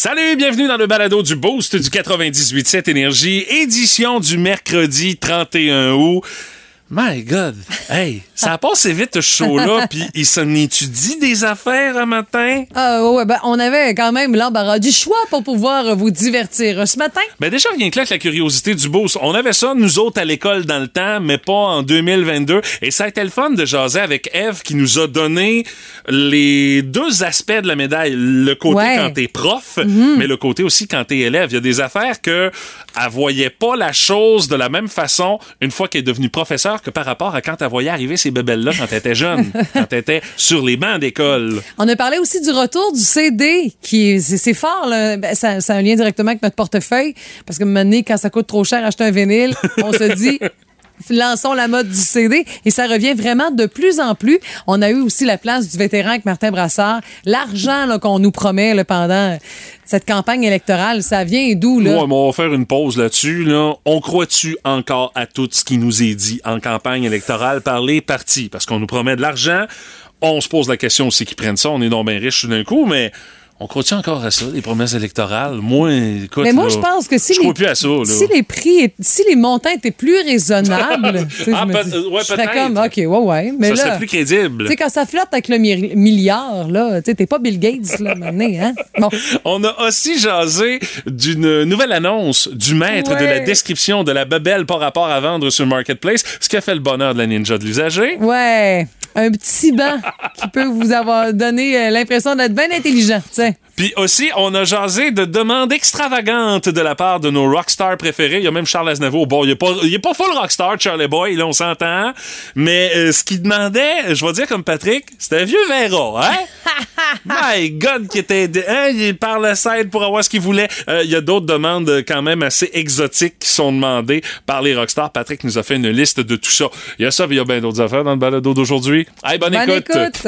Salut, bienvenue dans le balado du Boost du 98.7 Énergie, édition du mercredi 31 août. My God! Hey, ça a passé vite ce show-là, puis il s'en étudie des affaires un matin? Ah ouais, ben, on avait quand même l'embarras du choix pour pouvoir vous divertir ce matin. Ben déjà, rien que là, que la curiosité du boost. On avait ça, nous autres, à l'école dans le temps, mais pas en 2022. Et ça a été le fun de jaser avec Eve qui nous a donné les deux aspects de la médaille. Le côté Ouais. quand t'es prof, Mhm. mais le côté aussi quand t'es élève. Il y a des affaires que elle voyait pas la chose de la même façon une fois qu'elle est devenue professeure que par rapport à quand elle voyait arriver ces bébelles-là quand elle était jeune, quand elle était sur les bancs d'école. On a parlé aussi du retour du CD, qui est- c'est c'est fort, là. Ben, ça, ça a un lien directement avec notre portefeuille, parce que maintenant, quand ça coûte trop cher acheter un vinyle, on se dit. Lançons la mode du CD et ça revient vraiment de plus en plus. On a eu aussi la place du vétéran avec Martin Brassard. L'argent qu'on nous promet là, pendant cette campagne électorale, ça vient d'où? là? On va faire une pause là-dessus. Là. On croit-tu encore à tout ce qui nous est dit en campagne électorale par les partis? Parce qu'on nous promet de l'argent. On se pose la question aussi qu'ils prennent ça. On est donc bien riches d'un coup, mais on croit-tu encore à ça, les promesses électorales? Moi, écoute. Mais moi, je pense que si, les, plus à ça. Là. si les prix, si les montants étaient plus raisonnables, Ah, je ouais, serais peut-être. comme, OK, ouais, ouais. Mais ça là, serait plus crédible. Tu sais, quand ça flotte avec le mi- milliard, là, tu t'es pas Bill Gates, là, maintenant, hein? Bon. On a aussi jasé d'une nouvelle annonce du maître de la description de la bebelle par rapport à vendre sur Marketplace, ce qui a fait le bonheur de la ninja de l'usager. Ouais. Un petit banc qui peut vous avoir donné euh, l'impression d'être bien intelligent, sais. Puis aussi, on a jasé de demandes extravagantes de la part de nos rockstars préférés. Il y a même Charles Aznavour. Bon, il est pas, il est pas full rockstar, Charlie Boy, là, on s'entend. Mais euh, ce qu'il demandait, je vais dire comme Patrick, c'était un vieux Vera, hein? My God, qui était... Hein, il parle à pour avoir ce qu'il voulait. Euh, Il y a d'autres demandes quand même assez exotiques qui sont demandées par les rockstars. Patrick nous a fait une liste de tout ça. Il y a ça, puis il y a bien d'autres affaires dans le balado d'aujourd'hui. Hey, bonne, Bonne écoute.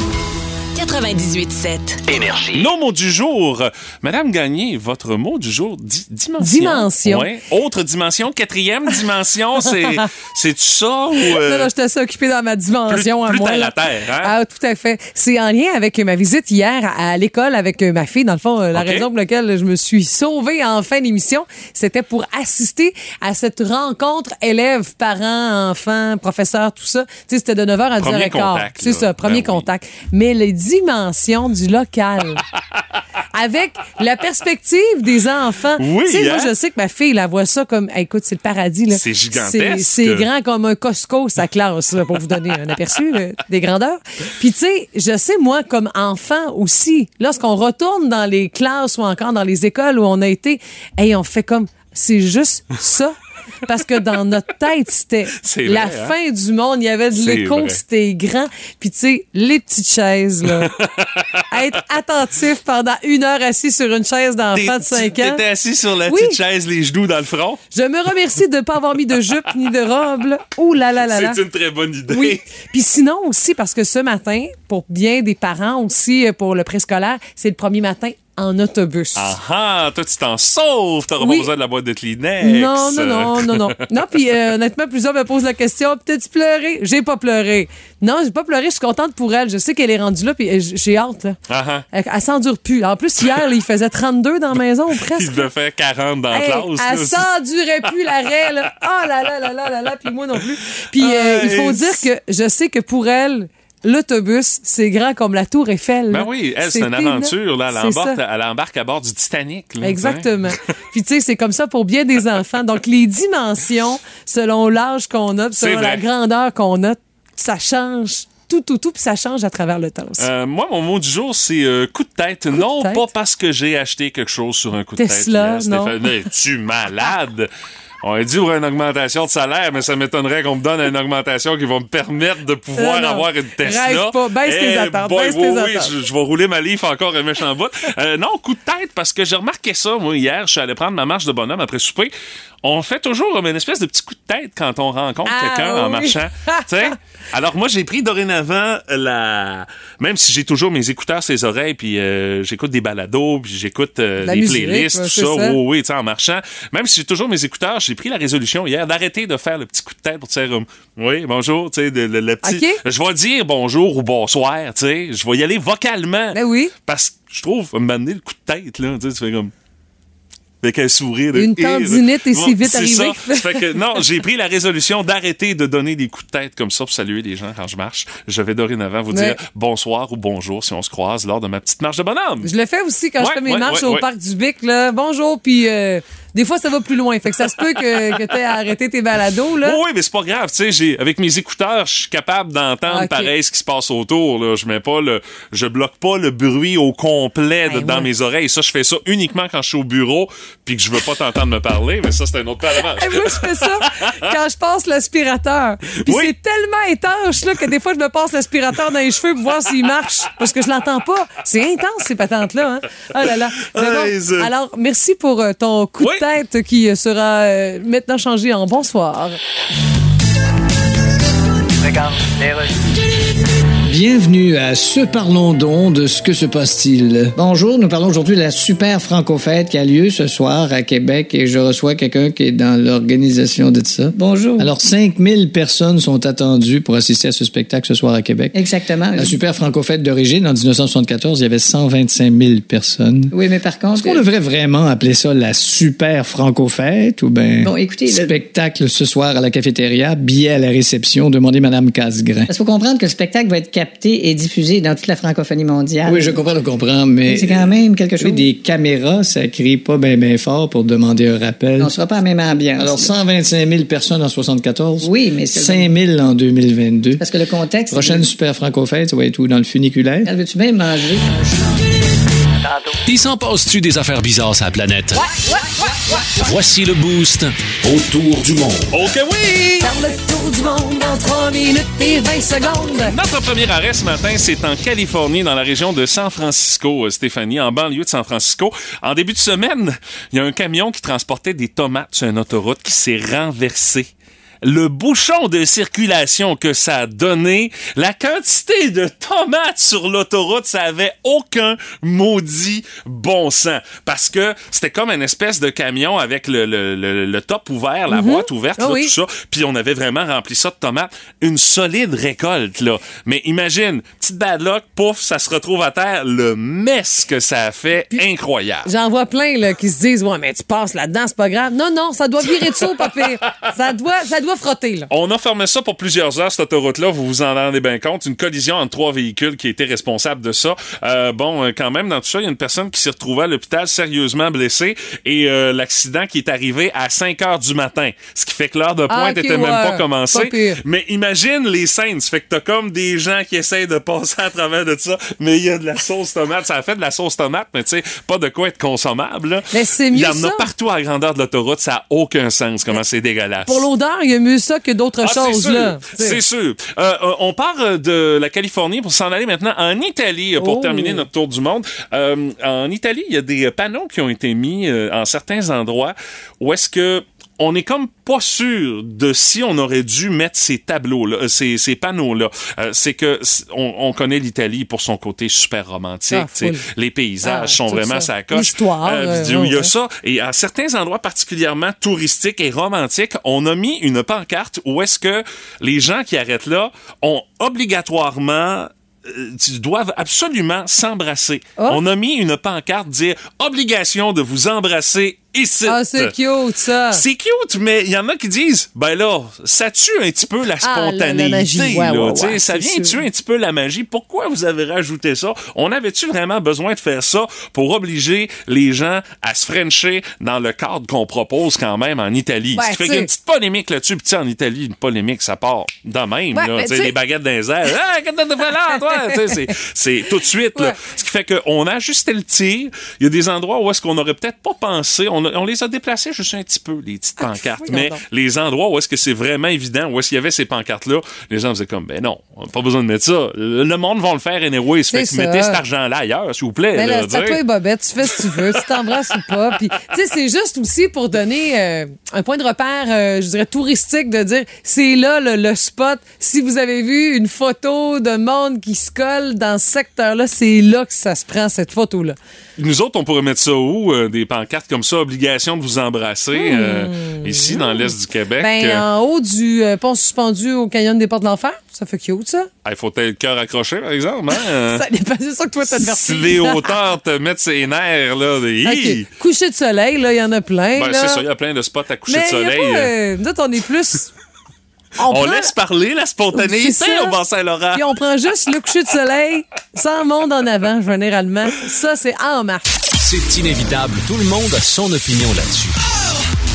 98.7. Énergie. Nos mots du jour. Madame Gagné, votre mot du jour, di- dimension. Dimension. Ouais. Autre dimension, quatrième dimension, c'est c'est ça ou euh, Non, non, j'étais assez occupée dans ma dimension plus, à plus moi. terre là. à terre, hein? Ah, tout à fait. C'est en lien avec ma visite hier à, à l'école avec euh, ma fille. Dans le fond, euh, la OK. raison pour laquelle je me suis sauvée en fin d'émission, c'était pour assister à cette rencontre élèves, parents, enfants, professeurs, tout ça. Tu sais, c'était de 9h à 10h15. Premier contact, C'est ça, premier Ben oui. contact. Mais les dimensions du local. avec la perspective des enfants. Oui, Tu sais, moi, hein? je sais que ma fille, la voit ça comme, Hey, écoute, c'est le paradis. là. C'est gigantesque. C'est- grand comme un Costco, sa classe, là, pour vous donner un aperçu euh, des grandeurs. Puis, tu sais, je sais, moi, comme enfant aussi, lorsqu'on retourne dans les classes ou encore dans les écoles où on a été, hey, on fait comme, c'est juste ça. Parce que dans notre tête, c'était la vrai, hein? fin du monde. Il y avait de l'écho, c'était grand. Puis, tu sais, les petites chaises, là. Être attentif pendant une heure assis sur une chaise d'enfant de 5 ans. T'étais assis sur la Oui. petite chaise, les genoux dans le front. Je me remercie de ne pas avoir mis de jupe ni de robe. là. Ouh là là là là. C'est une très bonne idée. Oui. Puis sinon aussi, parce que ce matin, pour bien des parents aussi, euh, pour le préscolaire, c'est le premier matin en autobus. Ah ah, toi tu t'en sauves, t'auras Oui. pas besoin de la boîte de Kleenex. Non, non, non, non, non. Non, puis euh, honnêtement, plusieurs me posent la question T'as-tu pleuré J'ai pas pleuré. Non, j'ai pas pleuré, je suis contente pour elle. Je sais qu'elle est rendue là, puis euh, j'ai hâte. Là. Ah ah. Elle, s'endure plus. En plus, hier, il faisait 32 dans la maison, Il presque. devait faire 40 dans la classe. elle s'endurait plus l'arrêt, là. Oh là là là là là là, puis moi non plus. Puis euh, il faut dire que je sais que pour elle, l'autobus, c'est grand comme la tour Eiffel. Ben là. oui, elle, c'est une aventure. Là. Elle, embarque, ça. elle embarque à bord du Titanic. là, Exactement. Puis tu sais, c'est comme ça pour bien des enfants. Donc les dimensions, selon l'âge qu'on a, selon la grandeur qu'on a, ça change tout, tout, tout, puis ça change à travers le temps aussi. Euh, moi, mon mot du jour, c'est euh, coup de tête. non, tête? pas parce que j'ai acheté quelque chose sur un coup de Tesla, tête. non. Stéphane. Es-tu malade? On a dit pour une augmentation de salaire, mais ça m'étonnerait qu'on me donne une augmentation qui va me permettre de pouvoir Euh, avoir une Tesla. Rêve pas. Baisse tes Eh attentes, boy, baisse oui, tes oui, attentes. je, je vais rouler ma livre encore un méchant bout. Euh, non, coup de tête, parce que j'ai remarqué ça, moi, hier. Je suis allé prendre ma marche de bonhomme après souper. On fait toujours une espèce de petit coup de tête quand on rencontre Ah, quelqu'un en marchant. Alors moi, j'ai pris dorénavant la... Même si j'ai toujours mes écouteurs sur les oreilles, puis euh, j'écoute des balados, puis j'écoute euh, des playlists, tout ça, ça. oui, oui, tu sais, en marchant. Même si j'ai toujours mes écouteurs, j'ai pris la résolution hier d'arrêter de faire le petit coup de tête pour dire comme, oui, bonjour, tu sais, le, le- le petit. Je vais dire bonjour ou bonsoir, tu sais. Je vais y aller vocalement. Ben oui. Parce que je trouve, moment donné, le coup de tête, là, tu sais, tu fais comme. Avec un sourire. de- Une tendinite est si vite ça. Ça fait que, non, j'ai pris la résolution d'arrêter de donner des coups de tête comme ça pour saluer les gens quand je marche. Je vais dorénavant vous Ouais. dire bonsoir ou bonjour si on se croise lors de ma petite marche de bonhomme. Je le fais aussi quand je fais mes ouais, marches au parc du Bic. Là. Bonjour, puis euh, des fois, ça va plus loin. Fait que ça se peut que, que tu aies arrêté tes balados. Là. Oui, oui, mais c'est pas grave, j'ai avec mes écouteurs, je suis capable d'entendre Ok. pareil ce qui se passe autour là, je mets pas le je bloque pas le bruit au complet de- Ben dans ouais. mes oreilles, ça je fais ça uniquement quand je suis au bureau puis que je veux pas t'entendre me parler, mais ça c'est un autre paramètre. Moi, je fais ça quand je passe l'aspirateur. Puis Oui. c'est tellement étanche là, que des fois, je me passe l'aspirateur dans les cheveux pour voir s'il marche. Parce que je l'entends pas. C'est intense, ces patentes-là. Hein? Oh là là. Mais bon, alors, merci pour euh, ton coup Oui. Qui sera euh, maintenant changé en bonsoir. Bienvenue à Ce Parlons donc de ce que se passe-t-il. Bonjour, nous parlons aujourd'hui de la super franco-fête qui a lieu ce soir à Québec et je reçois quelqu'un qui est dans l'organisation de ça. Bonjour. Alors, 5000 personnes sont attendues pour assister à ce spectacle ce soir à Québec. Exactement. La super franco-fête d'origine, en 1974, il y avait 125 000 personnes. Oui, mais par contre. Est-ce qu'on devrait vraiment appeler ça la super franco-fête ou bien Bon, écoutez, le- spectacle ce soir à la cafétéria, billet à la réception, demandez Madame Casgrain. Parce qu'il faut comprendre que le spectacle va être capté et diffusé dans toute la francophonie mondiale. Oui, je comprends, je comprends, mais. C'est quand même quelque chose. Oui, des caméras, ça crie pas bien ben fort pour demander un rappel. On sera pas à même ambiance. Alors, 125 000 personnes en 74. Oui, mais c'est- 5 000 en 2022. Parce que le contexte. Prochaine super franco-fête, ça va être où? Dans le funiculaire? Elle Veux-tu bien manger? Il s'en passe-tu des affaires bizarres sur la planète? Voici le boost autour du monde. OK oui. Faire le tour du monde en 3 minutes et 20 secondes. Notre premier arrêt ce matin, c'est en Californie, dans la région de San Francisco, euh, Stéphanie, en banlieue de San Francisco. En début de semaine, il y a un camion qui transportait des tomates sur une autoroute qui s'est renversé. Le bouchon de circulation que ça a donné, la quantité de tomates sur l'autoroute, ça avait aucun maudit bon sens. Parce que c'était comme une espèce de camion avec le, le, le, le top ouvert, la boîte ouverte, Ah là, oui. tout ça. Puis on avait vraiment rempli ça de tomates. Une solide récolte, là. Mais imagine, petite bad luck, pouf, ça se retrouve à terre. Le mess que ça a fait, incroyable. J'en vois plein là, qui se disent Ouais, mais tu passes là-dedans, c'est pas grave. Non, non, ça doit virer de saut, pas pire. Ça doit, ça doit frotter. Là. On a fermé ça pour plusieurs heures, cette autoroute-là. Vous vous en rendez bien compte. Une collision entre trois véhicules qui était responsable de ça. Euh, bon, euh, quand même, dans tout ça, il y a une personne qui s'est retrouvée à l'hôpital sérieusement blessée et euh, l'accident qui est arrivé à 5 heures du matin. Ce qui fait que l'heure de Ah, pointe était même pas commencée. Pas. Mais imagine les scènes. Ça fait que t'as comme des gens qui essayent de passer à travers de ça, mais il y a de la sauce tomate. Ça a fait de la sauce tomate, mais tu sais, pas de quoi être consommable. là. Mais c'est Il y en a ça. partout à la grandeur de l'autoroute. Ça a aucun sens comment c'est dégueulasse. Pour l'odeur, il y a mieux ça que d'autres Ah, choses. C'est sûr. Euh, euh, on part euh, de la Californie pour s'en aller maintenant en Italie pour Oh. terminer notre tour du monde. Euh, en Italie, il y a des panneaux qui ont été mis en certains endroits où est-ce que on est comme pas sûr de si on aurait dû mettre ces tableaux là, ces, ces panneaux là. c'est que on, on connaît l'Italie pour son côté super romantique. Ah, les paysages Ah, sont vraiment ça. ça coche. L'histoire, euh, il y a ouais, ça. Et à certains endroits particulièrement touristiques et romantiques, on a mis une pancarte où est-ce que les gens qui arrêtent là ont obligatoirement euh, doivent absolument s'embrasser. Oh. On a mis une pancarte dire obligation de vous embrasser ici. Ah, c'est cute, ça. C'est cute, mais il y en a qui disent, ben là, ça tue un petit peu la Ah, la- la spontanéité. magie. Ouais, là, ouais, ouais, ça vient sûr. tuer un petit peu la magie. Pourquoi vous avez rajouté ça? On avait-tu vraiment besoin de faire ça pour obliger les gens à se frencher dans le cadre qu'on propose quand même en Italie? Ce qui fait qu'il y a une petite polémique là-dessus. Puis tu sais, en Italie, une polémique, ça part de même. Là, mais tu sais, tu sais- les baguettes les airs. Ah, qu'est-ce que t'as fait là, toi? C'est- tout de suite. là. Ce qui fait qu'on a ajusté le tir. Il y a des endroits où est-ce qu'on aurait peut-être pas pensé. On, on les a déplacés juste un petit peu, les petites pancartes. voyons Mais les endroits où est-ce que c'est vraiment évident, où est-ce qu'il y avait ces pancartes-là, les gens faisaient comme, ben non, on n'a pas besoin de mettre ça. Le monde va le faire anyway. Fait que mettez cet argent-là ailleurs, s'il vous plaît. Mais là, toi et Bobette, tu fais ce que tu veux, tu t'embrasses ou pas. Puis, tu sais, c'est juste aussi pour donner euh, un point de repère, euh, je dirais, touristique, de dire, c'est là le, le spot. Si vous avez vu une photo de monde qui se colle dans ce secteur-là, c'est là que ça se prend, cette photo-là. Nous autres, on pourrait mettre ça où? euh, des pancartes comme ça, l'obligation de vous embrasser euh, ici dans l'est du Québec. Ben, Euh, en haut du euh, pont suspendu au canyon des portes de l'enfer, ça fait cute, ça. Il faut peut-être le cœur accroché, par exemple. Hein? Ça dépend, c'est ça que toi, t'as de si les hauteurs te mettent ses nerfs, là, des... Coucher de soleil, là, il y en a plein. Ben, c'est ça, il y a plein de spots à coucher Mais de soleil. pas, euh. euh, nous autres, on est plus. On prend- laisse parler la spontanéité au Bas-Saint-Laurent. Puis on prend juste le coucher de soleil sans monde en avant, généralement. Ça, c'est en marche. C'est inévitable. Tout le monde a son opinion là-dessus.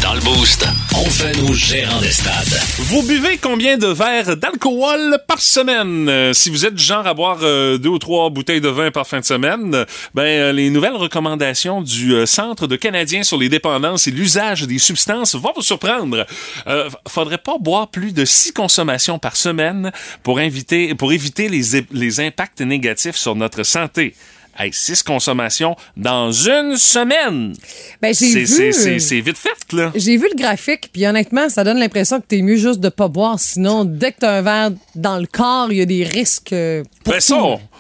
Dans le Boost, on fait nos gérants des stades. Vous buvez combien de verres d'alcool par semaine? Euh, si vous êtes du genre à boire euh, deux ou trois bouteilles de vin par fin de semaine, ben euh, les nouvelles recommandations du Centre de Canadiens sur les dépendances et l'usage des substances vont vous surprendre. Faudrait pas boire plus de six consommations par semaine pour, inviter, pour éviter les impacts négatifs sur notre santé. Hey, six consommations dans une semaine! Ben, j'ai C'est- vu. c'est- vite fait, là. J'ai vu le graphique, puis honnêtement, ça donne l'impression que t'es mieux juste de pas boire. Sinon, dès que t'as un verre dans le corps, il y a des risques. euh, pour Ben ça,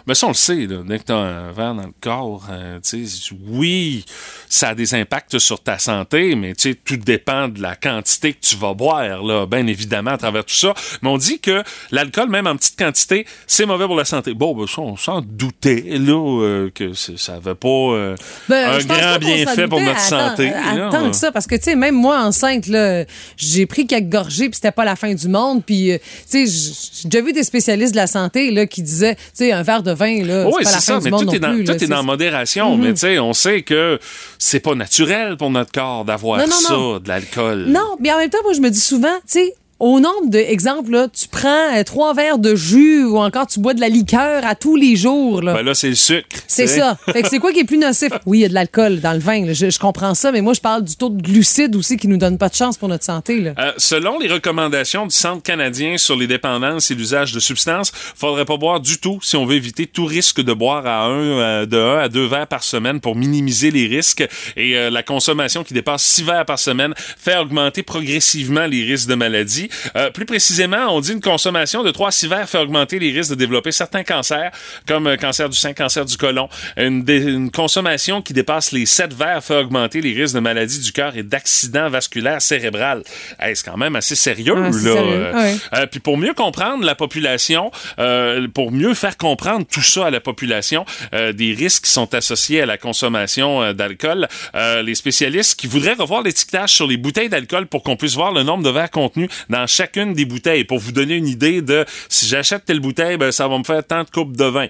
ben ça, on le sait, là. Dès que t'as un verre dans le corps, euh, tu sais, oui, ça a des impacts sur ta santé, mais tu sais, tout dépend de la quantité que tu vas boire, là, bien évidemment, à travers tout ça. Mais on dit que l'alcool, même en petite quantité, c'est mauvais pour la santé. Bon, ben ça, on s'en doutait, là, euh, que ça avait pas euh, Ben, un grand bienfait pour notre Attends, santé. Attends que ça, parce que, tu sais, même moi, enceinte, là, j'ai pris quelques gorgées, puis c'était pas la fin du monde. Puis, euh, tu sais, j'ai déjà vu des spécialistes de la santé, là, qui disaient, tu sais, un verre de vin, là, Oui, c'est ça, mais tout est dans, plus. tout là, est c'est- dans modération. Mais tu sais, on sait que c'est pas naturel pour notre corps d'avoir ça, non. de l'alcool. Non, mais en même temps, moi, je me dis souvent, tu sais, au nombre d'exemples, là, tu prends euh, trois verres de jus ou encore tu bois de la liqueur à tous les jours. Là. Ben là, c'est le sucre. c'est ça. Fait que c'est quoi qui est plus nocif? Oui, il y a de l'alcool dans le vin. là. Je, je comprends ça, mais moi, je parle du taux de glucides aussi qui nous donne pas de chance pour notre santé. Là. Euh, selon les recommandations du Centre canadien sur les dépendances et l'usage de substances, faudrait pas boire du tout si on veut éviter tout risque de boire à un, euh, de 1 à 2 verres par semaine pour minimiser les risques. Et euh, la consommation qui dépasse 6 verres par semaine fait augmenter progressivement les risques de maladie. Euh, plus précisément, on dit une consommation de 3 à 6 verres fait augmenter les risques de développer certains cancers, comme euh, cancer du sein, cancer du côlon. Une, une consommation qui dépasse les 7 verres fait augmenter les risques de maladies du cœur et d'accidents vasculaires cérébrales. Hey, c'est quand même assez sérieux, c'est là. sérieux, Euh, ouais. euh, puis pour mieux comprendre la population, euh, pour mieux faire comprendre tout ça à la population, des risques qui sont associés à la consommation d'alcool, les spécialistes qui voudraient revoir l'étiquetage sur les bouteilles d'alcool pour qu'on puisse voir le nombre de verres contenus dans chacune des bouteilles, pour vous donner une idée de si j'achète telle bouteille, ben, ça va me faire tant de coupes de vin.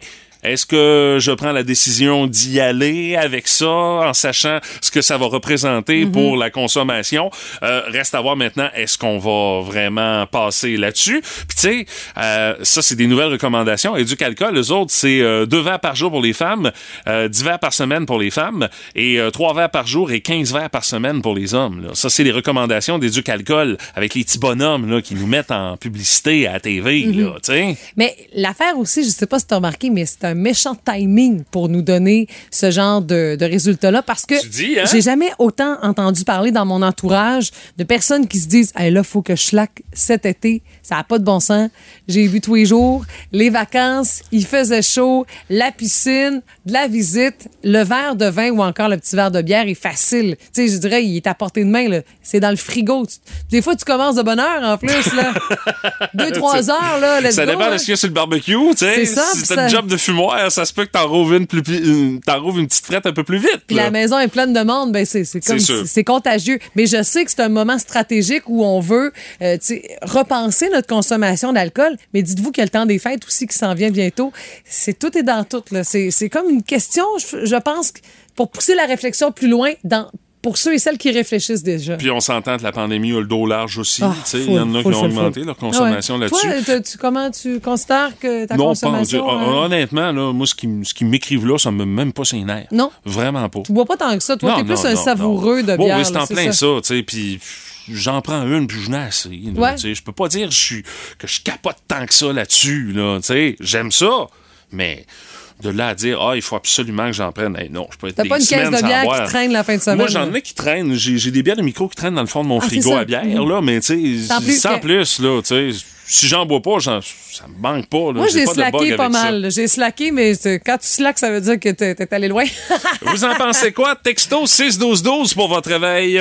Est-ce que je prends la décision d'y aller avec ça, en sachant ce que ça va représenter Mhm. pour la consommation? Euh, reste à voir maintenant, est-ce qu'on va vraiment passer là-dessus? Puis tu sais, euh, ça, c'est des nouvelles recommandations. Éducalcool, les autres, c'est euh, deux verres par jour pour les femmes, euh, 10 verres par semaine pour les femmes, et euh, trois verres par jour et 15 verres par semaine pour les hommes. là. Ça, c'est les recommandations d'Éducalcool avec les petits bonhommes là, qui nous mettent en publicité à la TV. Mhm. là, tu sais. Mais l'affaire aussi, je sais pas si tu as remarqué, mais c'est un méchant timing pour nous donner ce genre de, de résultats-là parce que hein? j'ai jamais autant entendu parler dans mon entourage de personnes qui se disent hey, là, faut que je slack cet été. Ça n'a pas de bon sens. J'ai vu tous les jours les vacances, il faisait chaud, la piscine, de la visite, le verre de vin ou encore le petit verre de bière est facile. Tu sais, je dirais, il est à portée de main. C'est dans le frigo. Des fois, tu commences de bonne heure en plus. Là. Deux, trois heures. Là, let's Ça go, dépend de ce qu'il y a sur le barbecue, tu sais. C'est ça, Si t'as job de fumoir, ça se peut que t'en rouvres une, plus, une- petite frette un peu plus vite. Puis la maison est pleine de monde, ben c'est c'est comme contagieux. Mais je sais que c'est un moment stratégique où on veut euh, repenser notre consommation d'alcool. Mais dites-vous qu'il y a le temps des fêtes aussi qui s'en vient bientôt. C'est tout est dans tout. C'est comme une question, je, je pense, pour pousser la réflexion plus loin dans pour ceux et celles qui réfléchissent déjà. Puis on s'entend que la pandémie a le dos large aussi. Ah, il y en a qui ont augmenté leur consommation Ah ouais. là-dessus. Toi, tu, comment tu considères que ta non, pas consommation... Dieu. hein? Honnêtement, là, moi, ce qui, m- ce qui m'écrivent là, ça me met même pas ses nerfs. Non. Vraiment pas. Tu bois pas tant que ça. Toi, t'es plus non, un non, savoureux de Bon, bière. oui, c'est en plein ça, tu sais, puis j'en prends une, puis je n'ai assez. Ouais. Je peux pas dire que je suis- que je capote tant que ça là-dessus, là. J'aime ça, mais de là à dire, ah, il faut absolument que j'en prenne, Hey, non, je peux être T'as des pas une caisse de sans bière boire. qui traîne la fin de semaine. Moi, j'en ai qui traînent. J'ai j'ai des bières de micro qui traînent dans le fond de mon Ah, frigo à bière, là, mais tu sais, Sans plus sans que- plus, là, tu sais. si j'en bois pas, j'en- ça me manque pas. là. Moi, j'ai pas de bug slacké pas mal. J'ai slacké, mais quand tu slackes, ça veut dire que t'es t'es allé loin. Vous en pensez quoi? Texto 61212 pour votre réveil.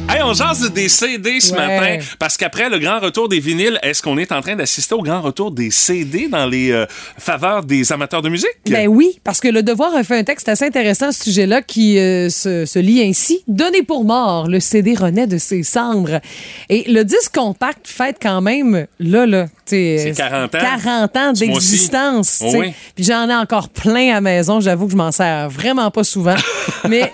Hey, on jase des CD ce Ouais. matin parce qu'après le grand retour des vinyles, est-ce qu'on est en train d'assister au grand retour des CD dans les euh, faveurs des amateurs de musique? Ben oui, parce que Le Devoir a fait un texte assez intéressant à ce sujet-là qui euh, se, se lit ainsi. Donné pour mort, le CD renaît de ses cendres. Et le disque compact fête quand même, là, là, C'est 40 ans. 40 ans d'existence. Oui. Puis j'en ai encore plein à la maison. J'avoue que je m'en sers vraiment pas souvent. Mais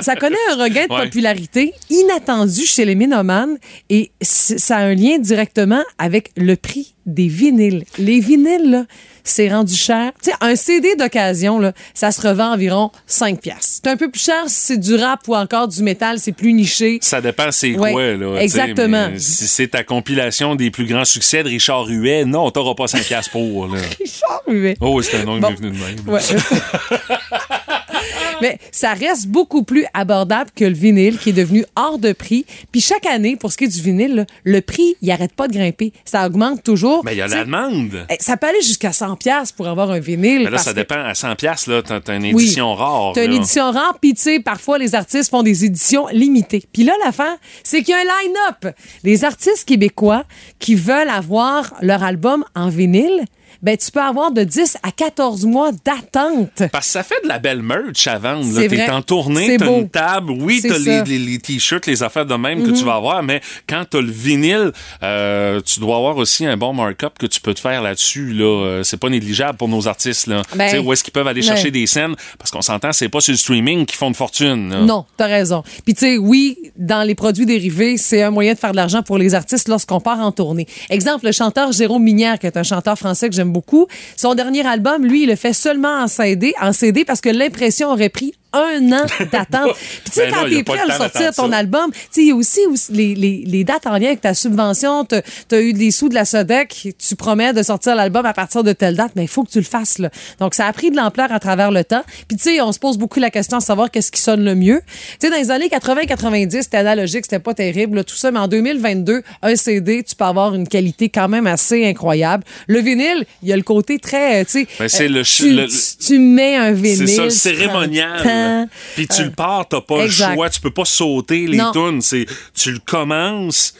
ça connaît un regain de Ouais. popularité inattendu chez les ménomanes et ça a un lien directement avec le prix des vinyles. Les vinyles, là, c'est rendu cher. Tu sais, un CD d'occasion, là, ça se revend environ 5 piastres. C'est un peu plus cher si c'est du rap ou encore du métal, c'est plus niché. Ça dépend c'est Ouais, quoi, là. exactement. Si c'est ta compilation des plus grands succès de Richard Huet, non, t'auras pas 5 piastres pour, là. Richard Huet. Oh, c'est un nom qui Bon. m'est venu de même. Ouais. Mais ça reste beaucoup plus abordable que le vinyle qui est devenu hors de prix. Puis chaque année, pour ce qui est du vinyle, là, le prix, il arrête pas de grimper. Ça augmente toujours. Mais il y a la demande. eh, Ça peut aller jusqu'à 100 pièces pour avoir un vinyle. Mais là, ça que- dépend. À 100 piastres, là, t'as une Oui. édition rare. T'as une édition rare, puis tu sais, parfois les artistes font des éditions limitées. Puis là, l'affaire, c'est qu'il y a un line-up. Les artistes québécois qui veulent avoir leur album en vinyle, ben tu peux avoir de 10 à 14 mois d'attente. Parce que ça fait de la belle merch à vendre. T'es vrai. en tournée, beau. une table, oui, ça. Mm-hmm. les, les, les t-shirts, les affaires de même que tu vas avoir, mais quand t'as le vinyle, euh, tu dois avoir aussi un bon markup que tu peux te faire là-dessus. Là. Euh, C'est pas négligeable pour nos artistes. Là. Ben, Tu sais, où est-ce qu'ils peuvent aller ouais. chercher des scènes? Parce qu'on s'entend, c'est pas sur le streaming qu'ils font de fortune. là. Non, t'as raison. Puis tu sais, oui, dans les produits dérivés, c'est un moyen de faire de l'argent pour les artistes lorsqu'on part en tournée. Exemple, le chanteur Jérôme Minière, qui est un chanteur français que j'aime beaucoup, son dernier album, lui, il le fait seulement en CD, en CD parce que l'impression aurait pris un an d'attente. Puis tu sais, Ben quand t'es prêt à le sortir, ton ça. album, tu sais, il y a aussi, aussi les, les, les dates en lien avec ta subvention, t'as as eu des sous de la SODEC, tu promets de sortir l'album à partir de telle date, mais il faut que tu le fasses. Là. Donc, ça a pris de l'ampleur à travers le temps. Puis tu sais, on se pose beaucoup la question de savoir qu'est-ce qui sonne le mieux. Tu sais, dans les années 80-90, c'était analogique, c'était pas terrible, là, tout ça, mais en 2022, un CD, tu peux avoir une qualité quand même assez incroyable. Le vinyle, il y a le côté très, euh, tu sais, Ben, c'est le tu, le- tu- tu mets un vinyle. C'est ça, le cérémonial. Temps. Puis tu le pars, t'as pas exact. le choix, tu peux pas sauter les tunes. C'est, tu le commences,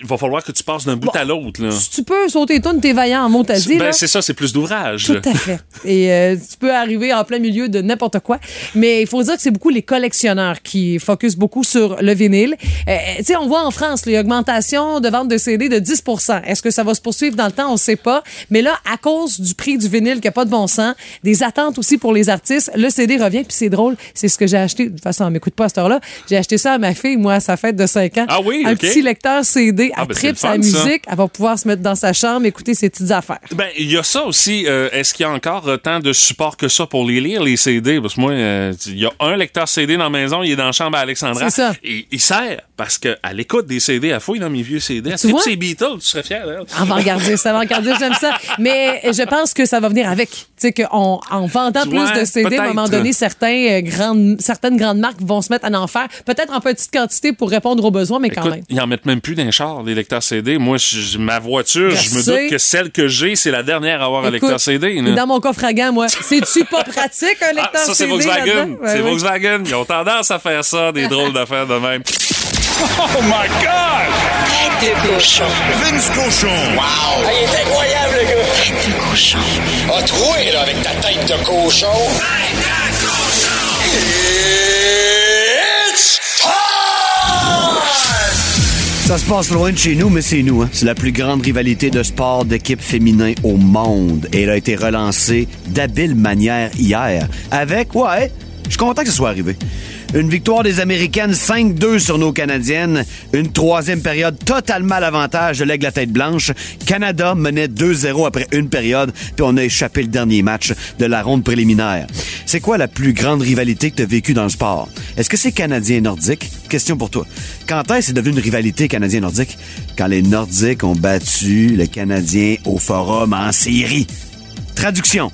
il va falloir que tu passes d'un bout à l'autre. Là. Tu peux sauter tunes, t'es vaillant en dit, Ben, c'est ça, c'est plus d'ouvrage. Tout à fait. Et euh, tu peux arriver en plein milieu de n'importe quoi. Mais il faut dire que c'est beaucoup les collectionneurs qui focusent beaucoup sur le vinyle. Euh, tu sais, on voit en France, là, il y a augmentation de vente de CD de 10% Est-ce que ça va se poursuivre dans le temps? On ne sait pas. Mais là, à cause du prix du vinyle qui n'a pas de bon sens, des attentes aussi pour les artistes, le CD revient. Puis c'est drôle, c'est ce que j'ai acheté. De toute façon, on m'écoute pas à cette heure-là. J'ai acheté ça à ma fille, moi, à sa fête de 5 ans. Ah oui, Un petit lecteur CD. Ah, Elle ben, c'est tripe le fun, sa ça. musique. Elle va pouvoir se mettre dans sa chambre, écouter ses petites affaires. Ben, il y a ça aussi. euh, Est-ce qu'il y a encore euh, tant de support que ça pour les lire, les CD? Parce que moi, euh, il y a un lecteur CD dans la maison, il est dans la chambre à Alexandra. C'est ça. Et il sert parce qu'elle écoute des CD, elle fouille dans mes vieux CD. Tu vois? ses Beatles, tu serais fier d'elle. Avant-gardiste, avant-gardiste, j'aime ça. Mais je pense que ça va venir avec. Tu sais, qu'en en vendant plus de CD, à un moment donné, certains, euh, grandes, certaines grandes marques vont se mettre à en faire. Peut-être en petite quantité pour répondre aux besoins, mais quand même. ils en mettent même plus dans les chars, les lecteurs CD. Moi, je- ma voiture, je, Je me doute que celle que j'ai, c'est la dernière à avoir un lecteur CD. là. Dans mon coffre à gants, moi, c'est-tu pas pratique, un lecteur Ah, ça, c'est CD Volkswagen. là-dedans? Ouais, c'est ouais. Volkswagen. Ils ont tendance à faire ça, des drôles d'affaires de même. Oh my God! Tête de cochon. Vince Cochon! Wow! Ah, il est incroyable, le gars! Tête de cochon. A troué, là, avec ta tête de cochon! Tête de cochon! It's time! Ça se passe loin de chez nous, mais c'est nous. Hein. C'est la plus grande rivalité de sport d'équipe féminin au monde. Et elle a été relancée d'habile manière hier. Avec, ouais, je suis content que ce soit arrivé. Une victoire des Américaines 5-2 sur nos Canadiennes. Une troisième période totalement à l'avantage de l'aigle à tête blanche. Canada menait 2-0 après une période, puis on a échappé le dernier match de la ronde préliminaire. C'est quoi la plus grande rivalité que tu as vécue dans le sport? Est-ce que c'est canadien et nordique? Question pour toi. Quand est-ce que c'est devenu une rivalité canadien-nordique? Quand les Nordiques ont battu le Canadien au forum en série. Traduction.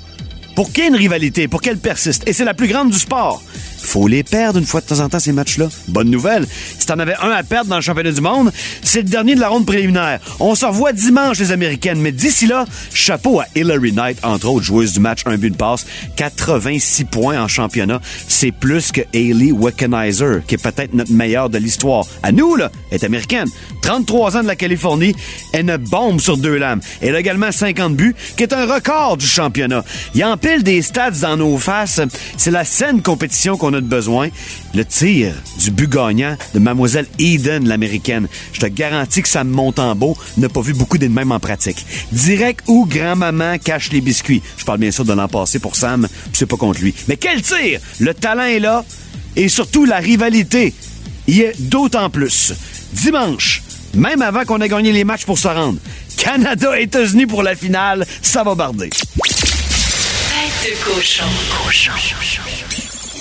Pour qu'il une rivalité, pour qu'elle persiste, et c'est la plus grande du sport, faut les perdre une fois de temps en temps, ces matchs-là. Bonne nouvelle, si t'en avais un à perdre dans le championnat du monde, c'est le dernier de la ronde préliminaire. On se revoit dimanche, les Américaines, mais d'ici là, chapeau à Hillary Knight, entre autres, joueuse du match, un but de passe, 86 points en championnat. C'est plus que Hailey Wickenheiser, qui est peut-être notre meilleure de l'histoire. À nous, là, est américaine. 33 ans de la Californie, elle ne bombe sur deux lames. Elle a également 50 buts, qui est un record du championnat. Il empile des stats dans nos faces. C'est la saine compétition qu'on a besoin. Le tir du but gagnant de Mademoiselle Eden, l'américaine. Je te garantis que ça me monte en beau. n'a pas vu beaucoup de même en pratique. Direct où grand-maman cache les biscuits. Je parle bien sûr de l'an passé pour Sam, c'est pas contre lui. Mais quel tir! Le talent est là, et surtout la rivalité y est d'autant plus. Dimanche, même avant qu'on ait gagné les matchs pour se rendre, Canada et États-Unis pour la finale, ça va barder.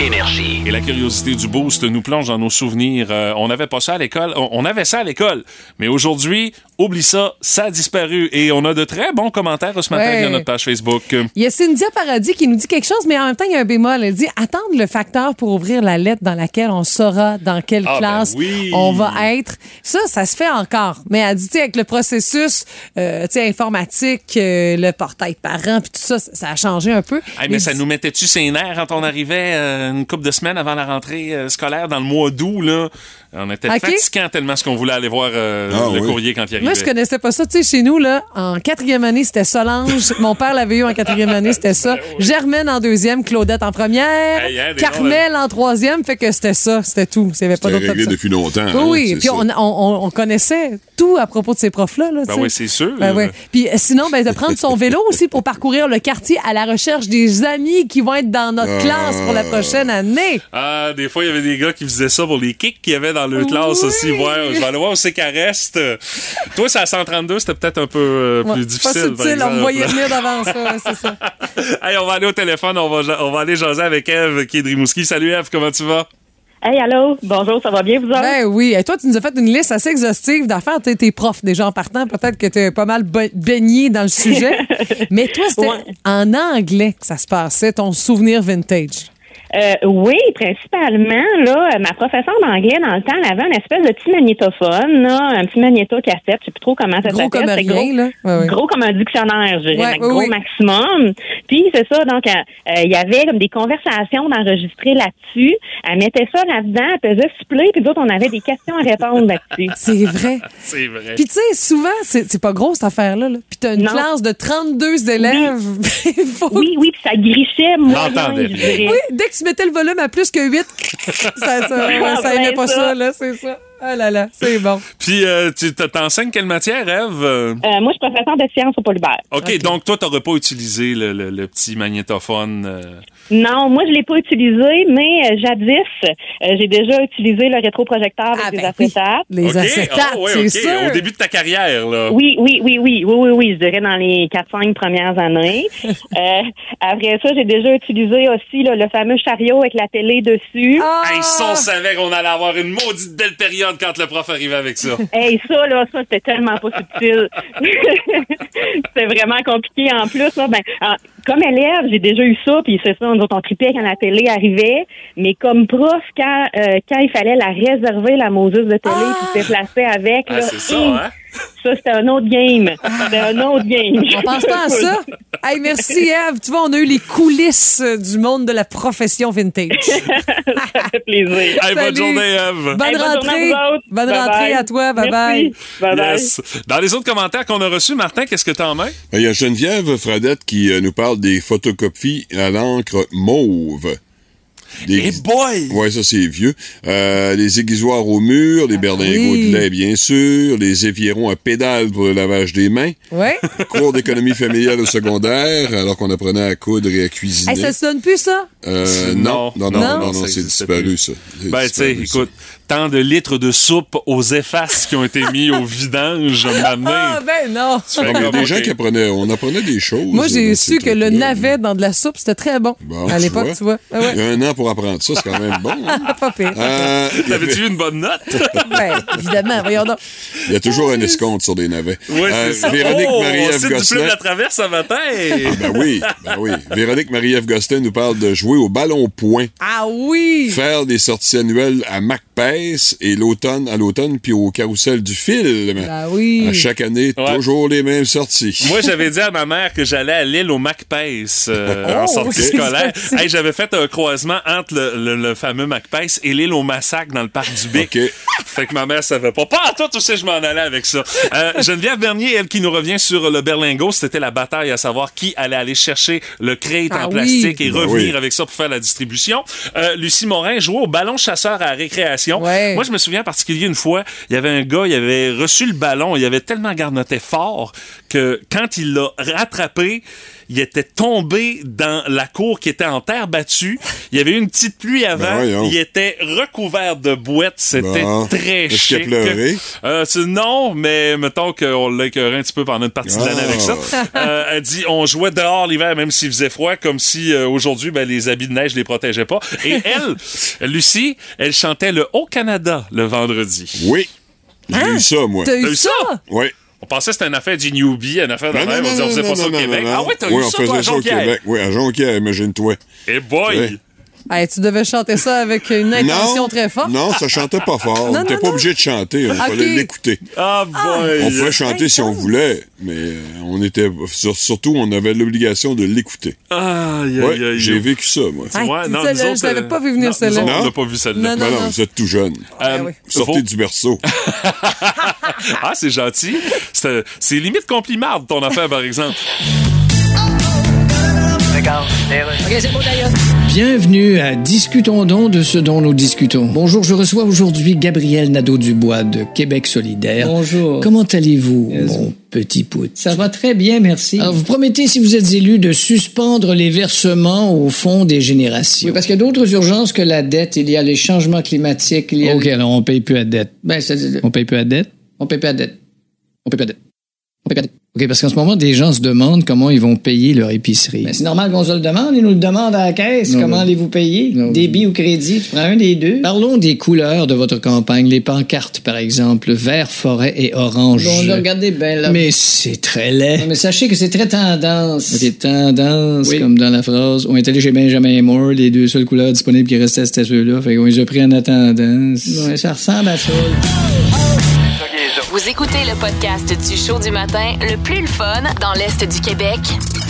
Énergie. Et la curiosité du boost nous plonge dans nos souvenirs. Euh, on n'avait pas ça à l'école. On, on avait ça à l'école. Mais aujourd'hui, oublie ça, ça a disparu. Et on a de très bons commentaires ce matin Ouais. via notre page Facebook. Il y a Cynthia Paradis qui nous dit quelque chose, mais en même temps, il y a un bémol. Elle dit attendre le facteur pour ouvrir la lettre dans laquelle on saura dans quelle Ah, ben classe oui. on va être. Ça, ça se fait encore. Mais elle dit, tu sais, avec le processus euh, tu sais, informatique, euh, le portail parent, puis tout ça, ça a changé un peu. Hey, mais ça nous mettait-tu ses nerfs quand on arrivait euh, une couple de semaines avant la rentrée euh, scolaire dans le mois d'août, là? On était Ok. fatiguant tellement ce qu'on voulait aller voir euh, Ah, le oui. courrier quand il arrivait. Moi, je connaissais pas ça. Tu sais, chez nous, là, en quatrième année, c'était Solange. Mon père l'avait eu en quatrième année, c'était ça. Germaine en deuxième, Claudette en première, Hey, hein, Carmel en troisième, fait que c'était ça, c'était tout. Il y avait pas d'autre réglé depuis longtemps. Oui, hein, oui. Puis on, on- on- on connaissait tout à propos de ces profs-là. Là, Ben oui, c'est sûr. Ben oui. Puis euh, sinon, ben, de prendre son vélo aussi pour parcourir le quartier à la recherche des amis qui vont être dans notre Ah. classe pour la prochaine année. Ah, des fois, il y avait des gars qui faisaient ça pour les kicks qu'il y avait dans classe Oui. aussi. Voir, je vais aller voir où c'est qu'elle reste. Toi, c'est à 132, c'était peut-être un peu euh, Ouais, plus pas difficile. par subtil, on me voyait venir d'avance, ça, ouais, c'est ça. Hey, on va aller au téléphone, on va, ja- on va aller jaser avec Eve qui est de Rimouski. Salut Eve, comment tu vas? Hey, allô? Bonjour, ça va bien, vous autres? Ben oui. Et toi, tu nous as fait une liste assez exhaustive d'affaires. T'es tes profs déjà en partant. Peut-être que t'es pas mal ba- baigné dans le sujet. Mais toi, c'était Ouais. en anglais que ça se passait, ton souvenir vintage. Euh, oui, principalement, là, ma professeure d'anglais, dans le temps, elle avait une espèce de petit magnétophone, là, un petit magnéto-cassette, je sais plus trop comment ça Gros s'appelle. comme rien, gros, là. Ouais, ouais. gros comme un dictionnaire, je dirais, Ouais, oui, gros oui. maximum. Puis, c'est ça, donc, euh, euh, il y avait comme des conversations d'enregistrer là-dessus. Elle mettait ça là-dedans, elle faisait suppler, puis d'autres, on avait des questions à répondre là-dessus. C'est vrai. C'est vrai. Puis tu sais, souvent, c'est pas gros cette affaire-là. Là. Puis t'as une Non. classe de 32 élèves. Faut- Oui, oui, puis ça grichait, moi, je bien. dirais. Oui, dès que tu mettais le volume à plus que 8, ça, ça, ouais, ça aimait pas ça, ça. là, c'est ça. Ah là là, c'est bon. Puis, euh, tu t'enseignes quelle matière, Eve? Euh, moi, je suis professeure de sciences au polybère. OK, donc toi, t'aurais pas utilisé le, le- le petit magnétophone. euh, Non, moi, je l'ai pas utilisé, mais euh, jadis, euh, j'ai déjà utilisé le rétroprojecteur avec Ah, des ben oui. acétates. Les OK? acétates, Ah, ouais, c'est OK. sûr. Au début de ta carrière, là. Oui, oui, oui, oui, oui, oui, oui, je dirais dans les 4-5 premières années. Euh, après ça, j'ai déjà utilisé aussi là, le fameux chariot avec la télé dessus. Ah! Hey, ça, on savait qu'on allait avoir une maudite belle période quand le prof arrivait avec ça. Hey, ça, là, ça, c'était tellement pas subtil. c'était vraiment compliqué en plus. Là, ben, en- comme élève, j'ai déjà eu ça, puis c'est ça, nous autres, on tripait quand la télé arrivait. Mais comme prof, quand, euh, quand il fallait la réserver, la Moses de télé, Ah! puis se déplacer avec, Ah, là, c'est ça, hein? ça, c'était un autre game. C'était un autre game. On pense pas à ça? Hey, merci, Eve. Tu vois, on a eu les coulisses du monde de la profession vintage. ça fait plaisir. Hey, bonne journée, Eve. Bonne Hey, rentrée. Bonne Bye rentrée bye. à toi. Bye Merci. bye. Bye bye. Yes. Dans les autres commentaires qu'on a reçus, Martin, qu'est-ce que t'en mets? Ben, Il y a Geneviève Fradette qui euh, nous parle des photocopies à l'encre mauve. Des- Eh boy! Ouais, ça c'est vieux. Euh, les aiguisoirs au mur, les berlingots oui. de lait, bien sûr, les évirons à pédales pour le lavage des mains, Ouais. cours d'économie familiale au secondaire, alors qu'on apprenait à coudre et à cuisiner. Hey, ça se donne plus, ça? Euh, non, non, non, Non. non, c'est disparu, plus. ça. C'est Ben, tu sais, écoute, tant de litres de soupe aux effaces qui ont été mis au vidange m'amener. Ah, ben non. Tu fais il y a des gens qui apprenaient, on apprenait des choses. Moi, j'ai su que le navet dans de la soupe, c'était très bon. Bon, à tu l'époque, vois. tu vois. Ah ouais. Il y a un an pour apprendre ça, c'est quand même bon. hein. Pas pire. Euh, T'avais-tu avait- eu une bonne note? Ben, évidemment, voyons donc. il y a toujours un escompte sur des navets. Oui, Euh, c'est ça. Véronique oh, Marie-Ève Gosselin. de la traverse ce matin. Ah, ben oui, ben oui. Véronique Marie-Ève Gosselin nous parle de jouer au ballon point, Ah oui! faire des sorties annuelles à Et l'automne, à l'automne, puis au carrousel du film. Ah oui. À chaque année, Ouais. toujours les mêmes sorties. Moi, j'avais dit à ma mère que j'allais à l'île au MacPace euh, Oh, en sortie scolaire. Hey, j'avais fait un croisement entre le, le- le fameux MacPace et l'île au Massacre dans le parc du Bic. OK. Fait que ma mère savait pas. Pas à toi, tu sais, je m'en allais avec ça. Euh, Geneviève Bernier, elle qui nous revient sur le berlingot, c'était la bataille à savoir qui allait aller chercher le crate Ah en oui. plastique et Ben revenir oui. avec ça pour faire la distribution. Euh, Lucie Morin jouait au ballon chasseur à la récréation. Ouais. Moi, je me souviens en particulier une fois, il y avait un gars, il avait reçu le ballon, il avait tellement garnoté fort que quand il l'a rattrapé, il était tombé dans la cour qui était en terre battue. Il y avait eu une petite pluie avant. Ben voyons. il était recouvert de boîtes. C'était Bon. très Est-ce qu'il a chic. pleuré? Euh, c'est- non, mais mettons qu'on l'a écœuré un petit peu pendant une partie de l'année Ah. avec ça. Euh, elle dit on jouait dehors l'hiver même s'il faisait froid, comme si euh, aujourd'hui ben, les habits de neige les protégeaient pas. Et elle, Lucie, elle chantait le Haut Canada le vendredi. Oui. J'ai Hein? eu ça, moi. T'as T'as eu eu ça? ça? Oui. On pensait que c'était une affaire du newbie, une affaire de Non, même. non, On disait, on non, faisait pas non, ça au Québec. non, non. Ah ouais, t'as oui, eu on ça, toi, faisait à ça au Jonquière? Québec. Oui, à Jonquière, imagine-toi. Eh boy! Hey, tu devais chanter ça avec une intention Non, très forte. non, ça chantait pas fort. on n'était pas obligé de chanter, il fallait l'écouter. Ah boy! On pouvait chanter si on voulait, mais euh, on était sur- surtout on avait l'obligation de l'écouter. Aïe, aïe, Ouais, aïe. j'ai vécu ça, moi. Hey, Ouais, non, nous autres, je euh, pas vu venir, celle-là. Non? On l'a pas vu celle-là. Non, Ben non. non, vous êtes tout jeune. Euh, oui. Sortez faut- du berceau. Ah, c'est gentil. C'est c'est limite complimarde, ton affaire, par exemple. Bienvenue à Discutons donc de ce dont nous discutons. Bonjour, je reçois aujourd'hui Gabriel Nadeau-Dubois de Québec solidaire. Bonjour. Comment allez-vous, Yes. mon petit poutre? Ça va très bien, merci. Alors, vous promettez, si vous êtes élu, de suspendre les versements au Fonds des générations. Oui, parce qu'il y a d'autres urgences que la dette. Il y a les changements climatiques. Il y a OK, alors on paye plus à dette. Ben, On paye plus à dette? on paye pas la dette? On paye pas la dette. On paye pas la dette. OK, parce qu'en ce moment, des gens se demandent comment ils vont payer leur épicerie. Ben, c'est normal qu'on se le demande. Ils nous le demandent à la caisse. Non, Comment allez-vous payer? Non, Débit ou crédit? Tu prends un des deux. Parlons des couleurs de votre campagne. Les pancartes, par exemple, vert, forêt et orange. Bon, regardez bien là. Mais c'est très laid. Non, mais sachez que c'est très tendance. OK, tendance, Oui. comme dans la phrase. On est allé chez Benjamin Moore, les deux seules couleurs disponibles qui restaient, c'était ceux-là. Fait qu'on les a pris en attendant. Ouais, ça ressemble à ça. Vous écoutez le podcast du show du matin le plus le fun dans l'Est du Québec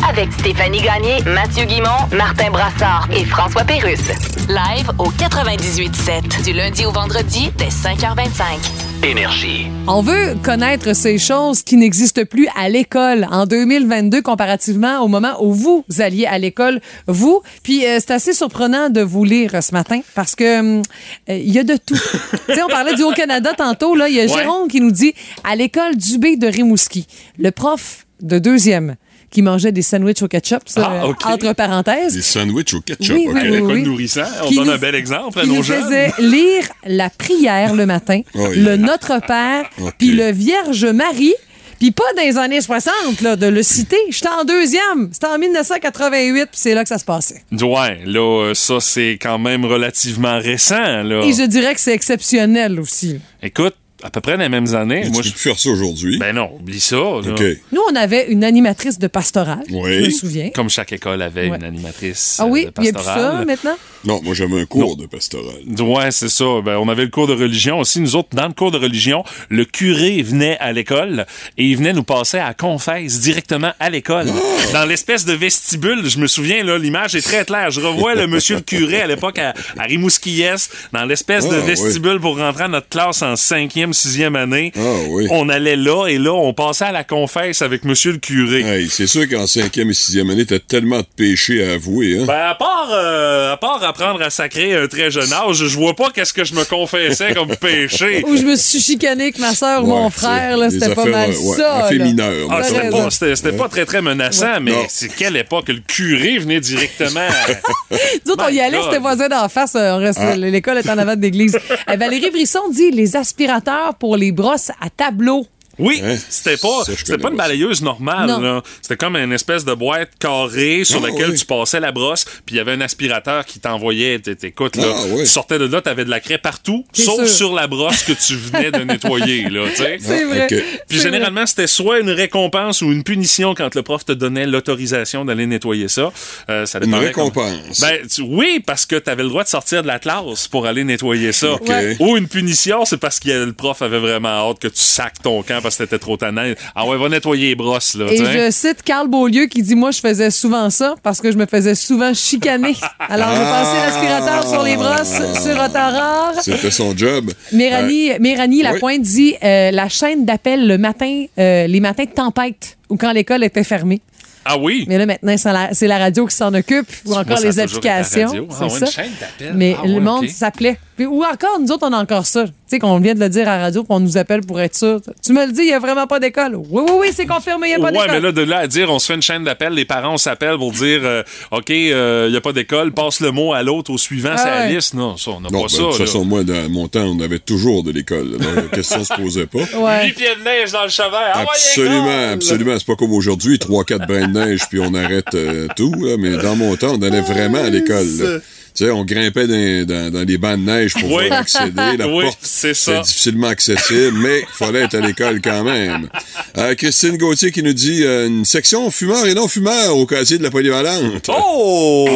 avec Stéphanie Gagné, Mathieu Guimont, Martin Brassard et François Pérusse. Live au 98.7 du lundi au vendredi dès 5h25. Énergie. On veut connaître ces choses qui n'existent plus à l'école en 2022 comparativement au moment où vous alliez à l'école, vous. Puis euh, c'est assez surprenant de vous lire ce matin parce que hum, euh, il y a de tout. tu sais, on parlait du Haut-Canada tantôt. Là, il y a Ouais. Jérôme qui nous dit à l'école Dubé de Rimouski, le prof de deuxième qui mangeait des sandwichs au ketchup, ça, Ah, entre parenthês. Des sandwichs au ketchup. Oui, OK. oui, nourrissant, on Qui donne nous- un bel exemple à qui nos nous jeunes. faisait lire la prière le matin, Oh, le. Notre Père, puis le Vierge Marie. Puis pas dans les années 60, là, de le citer. J'étais en deuxième. C'était en 1988, puis c'est là que ça se passait. Ouais, là, euh, ça, c'est quand même relativement récent, là. Et je dirais que c'est exceptionnel aussi. Écoute, à peu près dans les mêmes années, Mais moi, tu je... peux plus faire ça aujourd'hui. Ben non, oublie ça. Nous, on avait une animatrice de pastorale. Oui. Je me souviens. Comme chaque école avait Ouais. une animatrice Ah oui, euh, il n'y a plus ça maintenant? Non, moi j'avais un cours de pastoral. Ouais, c'est ça. Ben, on avait le cours de religion aussi. Nous autres, dans le cours de religion, le curé venait à l'école et il venait nous passer à confesse directement à l'école. Dans l'espèce de vestibule, je me souviens, là, l'image est très claire. Je revois le monsieur le curé à l'époque à, à Rimouski-Est, dans l'espèce de Ah, vestibule pour rentrer à notre classe en cinquième, sixième année. Ah oui. On allait là et là, on passait à la confesse avec monsieur le curé. Hey, c'est sûr qu'en cinquième et sixième année, t'as tellement de péchés à avouer, hein? Ben, à part, euh, à part apprendre à sacrer à un très jeune âge, je vois pas qu'est-ce que je me confessais comme péché. Ou je me suis chicané avec ma soeur ou Ouais, mon frère, là, c'était pas mal ouais, ça. là. mineures, Ah, c'était pas, c'était- c'était pas très, très menaçant, mais c'est quelle époque? Le curé venait directement. Nous autres, on y allait, c'était voisin d'en face. euh, Ah. L'école est en avant de l'église. Euh, Valérie Brisson dit les aspirateurs pour les brosses à tableau. Oui, Hein? c'était pas, c'était pas une balayeuse normale. C'était comme une espèce de boîte carrée sur Ah, laquelle oui. tu passais la brosse, puis il y avait un aspirateur qui t'envoyait. Écoute, là, Ah, oui. tu sortais de là, t'avais de la craie partout, sauf sûr. sur la brosse que tu venais de nettoyer. Là, tu sais. C'est vrai. Puis généralement, c'était soit une récompense ou une punition quand le prof te donnait l'autorisation d'aller nettoyer ça. Euh, ça Une comme- récompense. Ben, tu- oui, parce que tu avais le droit de sortir de la classe pour aller nettoyer ça. Ok. Ouais. Ou une punition, c'est parce que le prof avait vraiment hâte que tu sacs ton camp parce que t'étais trop tannant. Ah ouais, va nettoyer les brosses, là. Et je cite Carl Beaulieu qui dit Moi, je faisais souvent ça parce que je me faisais souvent chicaner. Alors, je passais l'aspirateur sur les brosses sur rare. C'était son job. Méranie, Méranie oui. Lapointe dit euh, la chaîne d'appel le matin, euh, les matins de tempête ou quand l'école était fermée. Ah oui? Mais là, maintenant, c'est la, radio qui s'en occupe ou encore Moi, ça a les applications. radio. Ah ouais, ça. une chaîne d'appel. Mais Ah le monde s'appelait. Puis- Ou encore, nous autres, on a encore ça. Tu sais, qu'on vient de le dire à la radio, puis on nous appelle pour être sûr. Tu me le dis, il n'y a vraiment pas d'école. Oui, oui, oui, c'est confirmé, il n'y a pas Ouais, d'école. mais là, de là à dire, on se fait une chaîne d'appel, les parents, on s'appelle pour dire, euh, OK, il n'y a pas d'école, passe le mot à l'autre, au suivant, Ah c'est la ouais. liste. Non, ça, on n'a pas ben, ça. de toute façon, moi, dans mon temps, on avait toujours de l'école. La question se posait pas. Ouais. Huit pieds de neige dans le cheval. Ah ouais, Absolument, absolument. C'est pas comme aujourd'hui, trois, quatre brins de neige, puis on arrête euh, tout. là. Mais dans mon temps, on allait vraiment à l'école. Tu sais, on grimpait dans, dans, dans les bancs de neige pour Oui. pouvoir accéder. La Oui, porte, c'est ça. c'était difficilement accessible, mais il fallait être à l'école quand même. Euh, Christine Gauthier qui nous dit euh, une section fumeurs et non-fumeurs au casier de la polyvalente. Oh!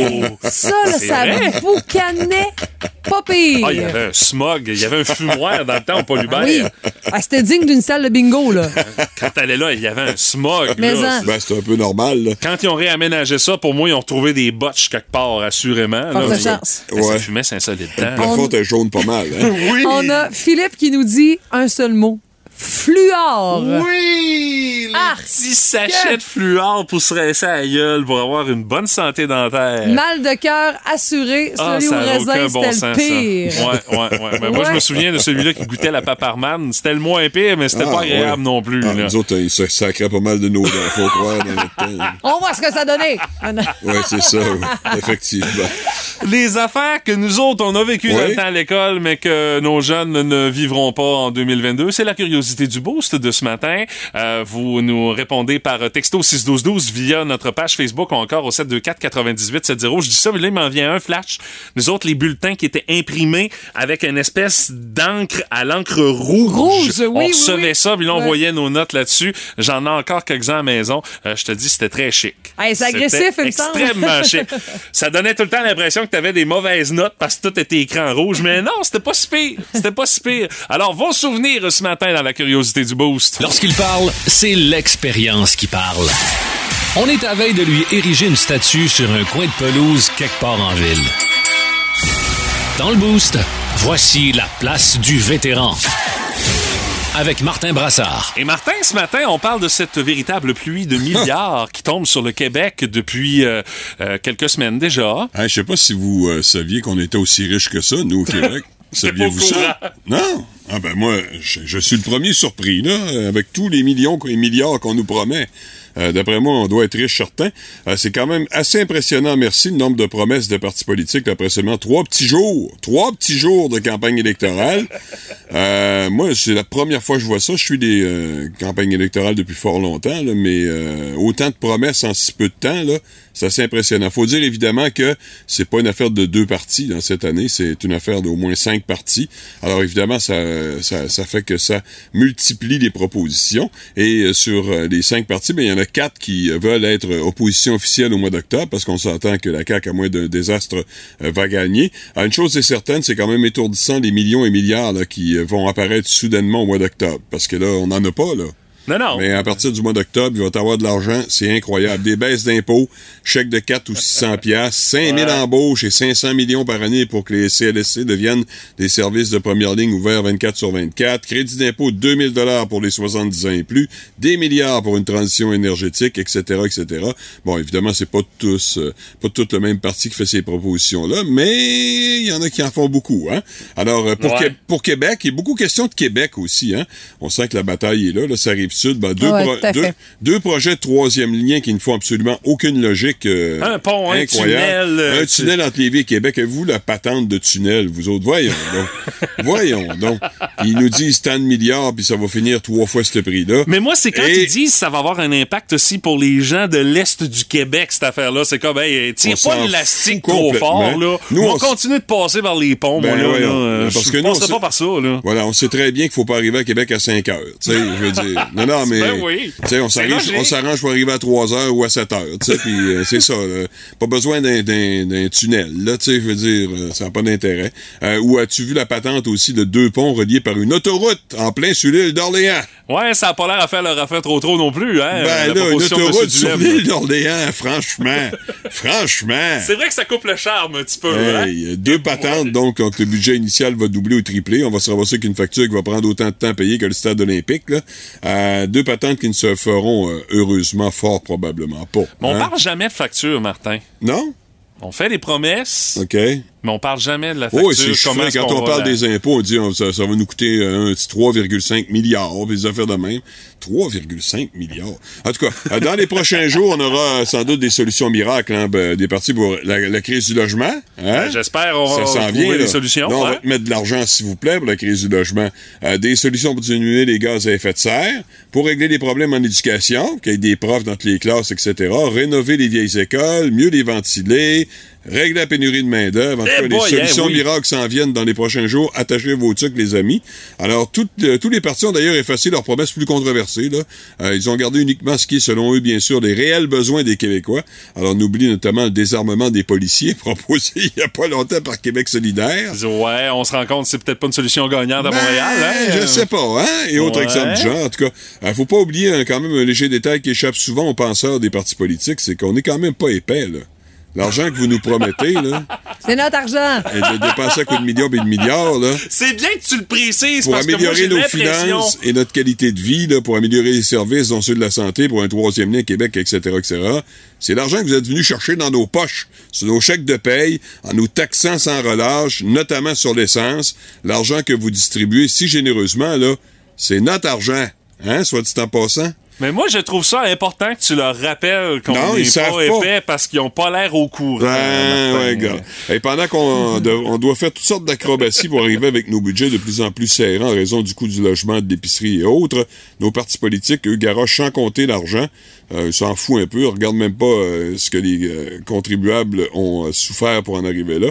Ça, là, ça vrai? boucanait pas pire. Ah, il y avait un smog, il y avait un fumoir dans le temps au Polybert. Ah oui. Ah, C'était digne d'une salle de bingo, là. Quand t'allais là, il y avait un smog. Mais là. en- Ben, c'est un peu normal. Là. Quand ils ont réaménagé ça, pour moi, ils ont retrouvé des botches quelque part, assurément. Là. De chance. Mais Ça Ouais. fumait, c'est insolite. Le plafond était jaune pas mal. Hein? On a Philippe qui nous dit un seul mot. Fluor. Oui! Les Ah, petits sachets de fluor pour se rincer à la gueule pour avoir une bonne santé dentaire. Mal de cœur assuré, Ah, celui au raisin, aucun bon c'était sens, le pire. ça. Ouais, ouais, ouais. Mais moi, je Ouais. me souviens de celui-là qui goûtait la paparman. C'était le moins pire, mais c'était Ah, pas agréable ouais. non plus. Ah, là. nous autres, ils se sacraient pas mal de nos dents, faut croire, dans notre temps. On voit ce que ça donnait. Oui, c'est ça, oui. effectivement. Les affaires que nous autres, on a vécues dans Oui. le temps à l'école, mais que nos jeunes ne vivront pas en 2022, c'est la curiosité du boost de ce matin. Euh, vous nous répondez par texto 61212 via notre page Facebook ou encore au 724 98 70. Je dis ça, mais là, il m'en vient un flash. Nous autres, les bulletins qui étaient imprimés avec une espèce d'encre à l'encre rouge. Rouge, oui, On oui, recevait oui. ça, puis là, on Ouais. voyait nos notes là-dessus. J'en ai encore quelques-uns à la maison. Euh, je te dis, c'était très chic. Hey, c'est agressif, il me semble. extrêmement chic. Ça donnait tout le temps l'impression que tu avais des mauvaises notes parce que tout était écrit en rouge. Mais non, c'était pas si pire. C'était pas si pire. Alors, vos souvenirs ce matin dans la curiosité du boost. Lorsqu'il parle, c'est l'expérience qui parle. On est à veille de lui ériger une statue sur un coin de pelouse quelque part en ville. Dans le boost, voici la place du vétéran. Avec Martin Brassard. Et Martin, ce matin, on parle de cette véritable pluie de milliards qui tombe sur le Québec depuis euh, euh, quelques semaines déjà. Hein, je sais pas si vous euh, saviez qu'on était aussi riches que ça, nous, au Québec. Saviez-vous ça? Non? Ah ben moi, je, suis le premier surpris, là, avec tous les millions et milliards qu'on nous promet. Euh, D'après moi, on doit être riche certain. Euh, c'est quand même assez impressionnant, merci, le nombre de promesses de partis politiques après seulement trois petits jours. Trois petits jours de campagne électorale. Euh, moi, c'est la première fois que je vois ça. Je suis des campagnes électorales depuis fort longtemps, mais autant de promesses en si peu de temps, là, c'est assez impressionnant. Faut dire évidemment que c'est pas une affaire de deux partis dans cette année, c'est une affaire d'au moins cinq partis. Alors évidemment, ça, ça, ça fait que ça multiplie les propositions. Et euh, sur euh, les cinq partis, ben, il y en a quatre qui euh, veulent être euh, opposition officielle au mois d'octobre, parce qu'on s'entend que la CAQ, à moins d'un désastre, euh, va gagner. Ah, une chose est certaine, c'est quand même étourdissant les millions et milliards qui euh, vont apparaître soudainement au mois d'octobre. Parce que là, on n'en a pas, là. Non, non. Mais à partir du mois d'octobre, il va avoir de l'argent. C'est incroyable. Des baisses d'impôts, chèques de 4 ou 600 piastres, 5 000 Ouais. embauches et 500 millions par année pour que les CLSC deviennent des services de première ligne ouverts 24 sur 24. Crédit d'impôt de 2000 dollars pour les 70 ans et plus. Des milliards pour une transition énergétique, etc., etc. Bon, évidemment, c'est pas tous, euh, pas tout le même parti qui fait ces propositions-là, mais il y en a qui en font beaucoup, hein. Alors, euh, pour, Ouais. Pour Québec, il y a beaucoup de questions de Québec aussi, hein. On sent que la bataille est là, là, ça arrive Ben, deux, Ouais, pro- tout à deux, fait. deux projets de troisième lien qui ne font absolument aucune logique. euh, Un pont, un tunnel, euh, Un tunnel entre Lévis et Québec. Avez-vous la patente de tunnel, vous autres? Voyons donc. Voyons donc. Ils nous disent tant de milliards, puis ça va finir trois fois ce prix-là. Mais moi, c'est quand Et- ils disent que ça va avoir un impact aussi pour les gens de l'Est du Québec, cette affaire-là. C'est comme, hey, tire On pas l'élastique trop fort, là. Nous, on on continuer de passer par les ponts, Ben, moi, là. là. Ben, parce Je que nous, on passerai sait- pas par ça, là. Voilà, on sait très bien qu'il faut pas arriver à Québec à 5 heures. Tu sais, je veux dire. Non, non, mais. Ben oui. On s'arrange, logique. on s'arrange pour arriver à 3 heures ou à 7 heures. Tu sais, puis euh, c'est ça. là. Pas besoin d'un, d'un, d'un tunnel. Là, tu sais, je veux dire, euh, ça n'a pas d'intérêt. Euh, ou as-tu vu la patente aussi de deux ponts reliés par une autoroute en plein sur l'île d'Orléans? Ouais, ça a pas l'air à faire leur affaire trop trop non plus, hein. Ben là, une autoroute sur l'île d'Orléans, franchement. franchement. C'est vrai que ça coupe le charme un petit peu, hein? Deux patentes, donc, quand le budget initial va doubler ou tripler. On va se ramasser avec une facture qui va prendre autant de temps à payer que le stade olympique. Là. Euh, deux patentes qui ne se feront euh, heureusement fort probablement pas. Mais on hein? parle jamais de facture, Martin. Non? On fait des promesses, OK. Mais on parle jamais de la facture. Oui, c'est chiffré. Quand on parle la- des impôts, on dit oh, ça, ça va nous coûter euh, un petit 3,5 milliards, puis des affaires de même. 3,5 milliards. En tout cas, euh, dans les prochains jours, on aura euh, sans doute des solutions miracles, hein, ben, des parties pour la, la crise du logement. Hein? Ben, J'espère on va trouver des solutions. On va mettre de l'argent, s'il vous plaît, pour la crise du logement. Euh, des solutions pour diminuer les gaz à effet de serre, pour régler les problèmes en éducation, qu'il y ait des profs dans toutes les classes, etc. Rénover les vieilles écoles, mieux les ventiler, régler la pénurie de main-d'œuvre. En tout Eh cas, boy, les solutions eh oui. miracles s'en viennent dans les prochains jours. Attachez vos trucs, les amis. Alors, toutes, euh, tous les partis ont d'ailleurs effacé leurs promesses plus controversées. Là. Euh, ils ont gardé uniquement ce qui est, selon eux, bien sûr, les réels besoins des Québécois. Alors, on oublie notamment le désarmement des policiers proposé il y a pas longtemps par Québec solidaire. Ouais, on se rend compte que c'est peut-être pas une solution gagnante à Ben, Montréal. Hein? Je sais pas, hein? Et autres Ouais. exemples du genre. En tout cas, euh, faut pas oublier hein, quand même un léger détail qui échappe souvent aux penseurs des partis politiques, c'est qu'on est quand même pas épais, là. L'argent que vous nous promettez, là, C'est notre argent. et de dépenser à coups de millions et de milliards, là, C'est bien que tu le précises pour parce que moi, améliorer nos finances et notre qualité de vie, là, pour améliorer les services, dont ceux de la santé, pour un troisième lien Québec, etc., etc. C'est l'argent que vous êtes venu chercher dans nos poches, sur nos chèques de paye, en nous taxant sans relâche, notamment sur l'essence. L'argent que vous distribuez si généreusement, là, c'est notre argent, hein, soit dit en passant? Mais moi, je trouve ça important que tu leur rappelles qu'on n'est pas pas. épais parce qu'ils ont pas l'air au courant. Ben, ouais, gars. Et pendant qu'on on doit faire toutes sortes d'acrobaties pour arriver avec nos budgets de plus en plus serrants en raison du coût du logement, de l'épicerie et autres, nos partis politiques, eux, garochent sans compter l'argent. Euh, ils s'en foutent un peu. Ils regardent même pas euh, ce que les euh, contribuables ont euh, souffert pour en arriver là.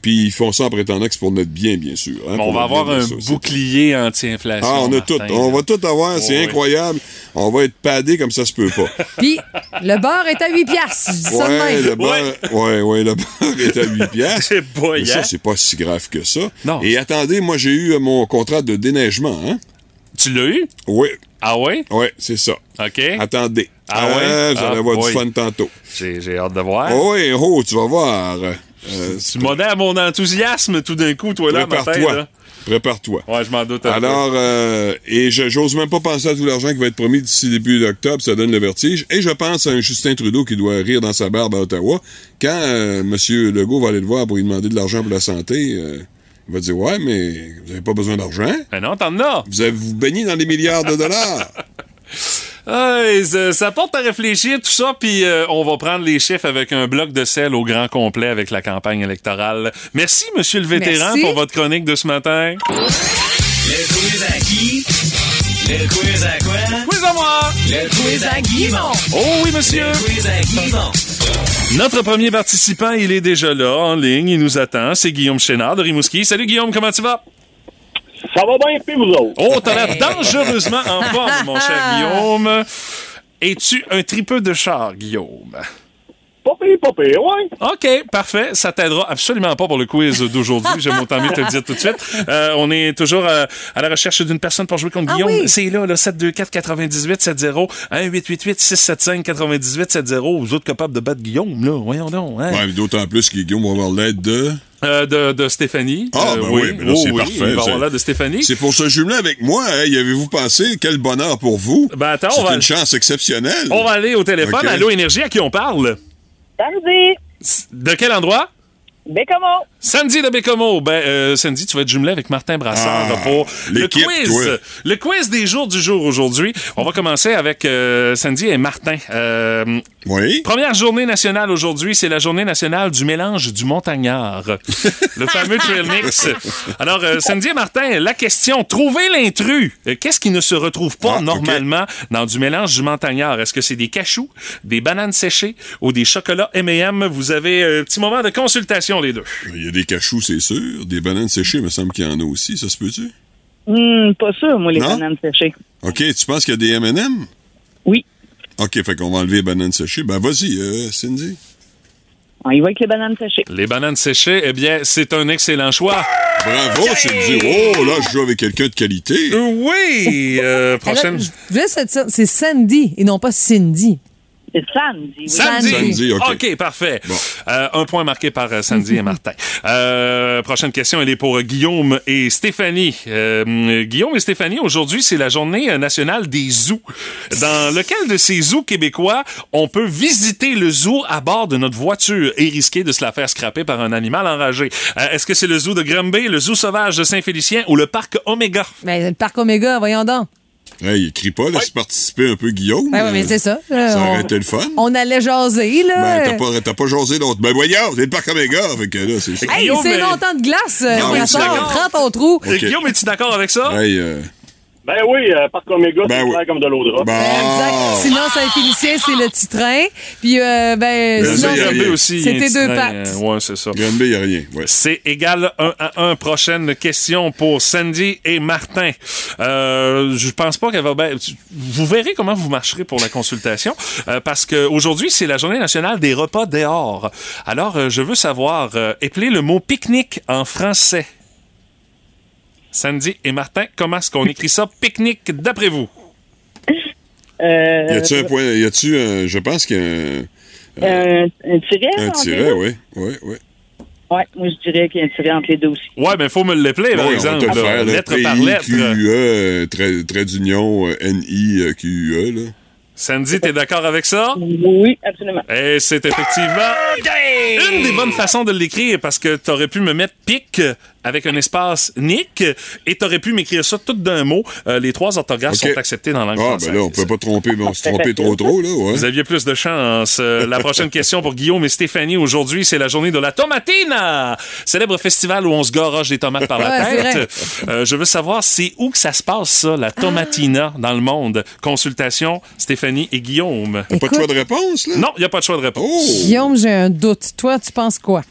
Puis ils font ça en prétendant que c'est pour notre bien, bien sûr. hein, on va avoir un bouclier anti-inflation. Ah, on a Martin, tout. On va tout avoir. C'est Ouais. incroyable. On va être padé comme ça se peut pas. Puis, le beurre est à 8 piastres. Je dis ça de Ouais, même. le beurre, ouais, ouais, le beurre est à 8 piastres. C'est pas Mais ça, c'est pas si grave que ça. Non. Et attendez, moi, j'ai eu euh, mon contrat de déneigement, hein? Tu l'as eu? Oui, Ah ouais? oui, c'est ça. OK. Attendez. Ah ouais? Euh, vous allez Ah avoir du fun tantôt. J'ai j'ai hâte de voir. Oh, oui, oh, tu vas voir. Euh, Tu m'as à mon enthousiasme tout d'un coup, toi, là. Prépare-toi. Prépare-toi. Ouais, je m'en doute. Alors, euh, et je- j'ose même pas penser à tout l'argent qui va être promis d'ici début d'octobre, ça donne le vertige. Et je pense à un Justin Trudeau qui doit rire dans sa barbe à Ottawa. Quand euh, M. Legault va aller le voir pour lui demander de l'argent pour la santé, euh, il va dire Ouais, mais vous avez pas besoin d'argent. Mais non, t'en as. Vous avez vous baignez dans des milliards de dollars. Ça, ça porte à réfléchir, tout ça, puis euh, on va prendre les chiffres avec un bloc de sel au grand complet avec la campagne électorale. Merci, monsieur le vétéran, Merci. pour votre chronique de ce matin. Le quiz à qui? Le quiz à quoi? Quiz à moi! Le quiz à Guimont. Oh oui, monsieur! Le quiz à Guimont. Notre premier participant, il est déjà là, en ligne, il nous attend. C'est Guillaume Chénard de Rimouski. Salut Guillaume, comment tu vas? Ça va bien, puis vous autres? Oh, t'as l'air dangereusement en forme, mon cher Guillaume. Es-tu un tripeux de char, Guillaume? Pas pire, pas pire, ouais. OK, parfait. Ça t'aidera absolument pas pour le quiz d'aujourd'hui. J'aime autant mieux te le dire tout de suite. Euh, on est toujours euh, à la recherche d'une personne pour jouer contre Ah Guillaume. oui. C'est là, le 724-9870, 1-888-675-9870. Vous autres capables de battre Guillaume, là? Voyons donc. Hein? Ouais, d'autant plus que Guillaume va avoir l'aide de... Euh, de, de Stéphanie. Ah, Euh, ben oui, mais là, Oh, c'est oui, parfait. C'est- avoir l'aide de Stéphanie. C'est pour se jumeler avec moi, hein? Y avez-vous pensé? Quel bonheur pour vous. Ben attends, C'est on va- une chance exceptionnelle. On va aller au téléphone. OK. Allô, Énergie, à qui on parle? Samedi, De quel endroit? Bécamo. Sandy de Bécomo. Ben, euh, Sandy, tu vas être jumelé avec Martin Brassard Ah, pour le quiz. toi. Le quiz des jours du jour aujourd'hui. On va commencer avec euh, Sandy et Martin. Euh, Oui. Première journée nationale aujourd'hui, c'est la journée nationale du mélange du montagnard. le fameux trail mix. Alors, euh, Sandy et Martin, la question, trouvez l'intrus. Euh, Qu'est-ce qui ne se retrouve pas Ah, normalement dans du mélange du montagnard? Est-ce que c'est des cachous, des bananes séchées ou des chocolats M&M? Vous avez un petit moment de consultation, les deux. A des cachous, c'est sûr. Des bananes séchées, il me semble qu'il y en a aussi. Ça se peut-tu? Hum, pas sûr, moi, les Non? bananes séchées. OK, tu penses qu'il y a des M&M? Oui. OK, fait qu'on va enlever les bananes séchées. Ben, vas-y, euh, Cindy. On y va avec les bananes séchées. Les bananes séchées, eh bien, c'est un excellent choix. Bravo, Cindy. Oh, là, je joue avec quelqu'un de qualité. Oui! euh, prochaine. Alors, je voulais te dire, c'est Sandy et non pas Cindy. C'est samedi. oui. Sandy. Sandy, OK. parfait. Euh, un point marqué par euh, Sandy et Martin. Euh, prochaine question, elle est pour euh, Guillaume et Stéphanie. Euh, Guillaume et Stéphanie, aujourd'hui, c'est la journée nationale des zoos. Dans lequel de ces zoos québécois on peut visiter le zoo à bord de notre voiture et risquer de se la faire scraper par un animal enragé? Euh, Est-ce que c'est le zoo de Granby, le zoo sauvage de Saint-Félicien ou le parc Omega? Ben, le parc Oméga, voyons donc. Hey, il crie pas, laisse participer un peu Guillaume. Ben oui, mais c'est ça. Euh, Ça on- aurait été le fun. On allait jaser, là. Ben, t'as pas, t'as pas jasé l'autre. Ben, voyons, c'est le parc Omega. Fait que là, c'est ça. Hey, Guillaume, c'est mais- longtemps de glace, euh, Non, c'est d'accord. Prends ton trou. Euh, Guillaume, es-tu d'accord avec ça? Hey, euh, Ben oui, euh, Parc Omega, Ben c'est oui. clair comme de l'eau de drap. bon. Exact. Sinon, Saint-Félicien, c'est le petit train. Puis, euh, ben, Ben, sinon, c'était deux pattes. euh, ouais, c'est ça. Granby, il a rien. Ouais. C'est égal 1 à 1. Prochaine question pour Sandy et Martin. Euh, je pense pas qu'elle va... ben, vous verrez comment vous marcherez pour la consultation, euh, parce que aujourd'hui c'est la journée nationale des repas dehors. Alors, euh, je veux savoir, euh, épeler le mot pique-nique en français. Sandy et Martin, comment est-ce qu'on écrit ça, pique-nique, d'après vous? Euh, Y a-tu un point, y a-tu un, je pense qu'il y a un, un, un tiret? un tiret, oui. Oui, oui. Ouais, moi, je dirais qu'il y a un tiret entre les deux aussi. Ouais, mais faut me l'épeler, par Oui, on va exemple. le faire, là. lettre par lettre. P-I-Q-U-E, euh, trait, trait d'union, euh, N-I-Q-U-E, là. Sandy, t'es d'accord avec ça? Oui, absolument. Et c'est effectivement une des bonnes façons de l'écrire parce que t'aurais pu me mettre pic avec un espace Nick et t'aurais pu m'écrire ça tout d'un mot. Euh, les trois orthographes sont acceptés dans la langue Ah, française. ben là, on peut pas tromper, mais on se tromper trop trop, là, ouais. Vous aviez plus de chance. Euh, la prochaine question pour Guillaume et Stéphanie aujourd'hui, c'est la journée de la tomatina, célèbre festival où on se garoche des tomates par la Ouais, tête. Euh, je veux savoir, c'est où que ça se passe ça, la tomatina dans le monde? Consultation, Stéphanie et Guillaume. Pas de Écoute- choix de réponse, là? Non, il y a pas de choix de réponse. Oh! Guillaume, j'ai un doute. Toi, tu penses quoi?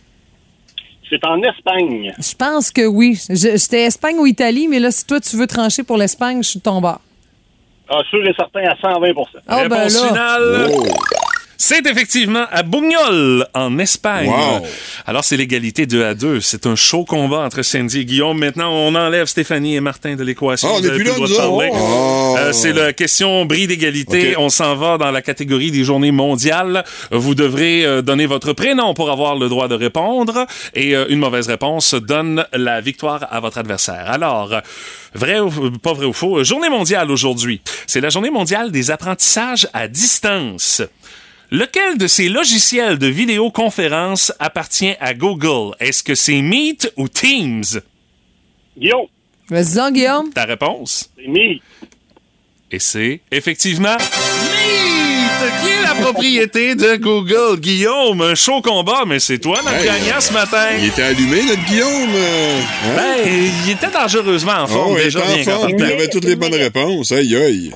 C'est en Espagne. Je pense que oui. J'étais Espagne ou Italie, mais là, si toi, tu veux trancher pour l'Espagne, je suis bord. Ah, sûr et certain à 120 Ah, ben Réponse là. finale. Oh! C'est effectivement à Bugnol, en Espagne. Wow. Alors, c'est l'égalité 2 à 2. C'est un chaud combat entre Sandy et Guillaume. Maintenant, on enlève Stéphanie et Martin de l'équation. Ah, autres. Oh. Euh, c'est la question bris d'égalité. On s'en va dans la catégorie des journées mondiales. Vous devrez euh, donner votre prénom pour avoir le droit de répondre. Et euh, une mauvaise réponse donne la victoire à votre adversaire. Alors, euh, vrai ou pas vrai ou faux, journée mondiale aujourd'hui. C'est la journée mondiale des apprentissages à distance. Lequel de ces logiciels de vidéoconférence appartient à Google? Est-ce que c'est Meet ou Teams? Guillaume, Vas-y, Guillaume. Ta réponse? c'est mis. Et c'est effectivement Meet, qui est la propriété de Google. Guillaume, un chaud combat, mais c'est toi notre Hey, gagnant ce matin. Il était allumé, notre Guillaume. hein? Ben, il était dangereusement en forme Oh, il déjà était bien en forme, il avait toutes les bonnes réponses. Aïe, aïe.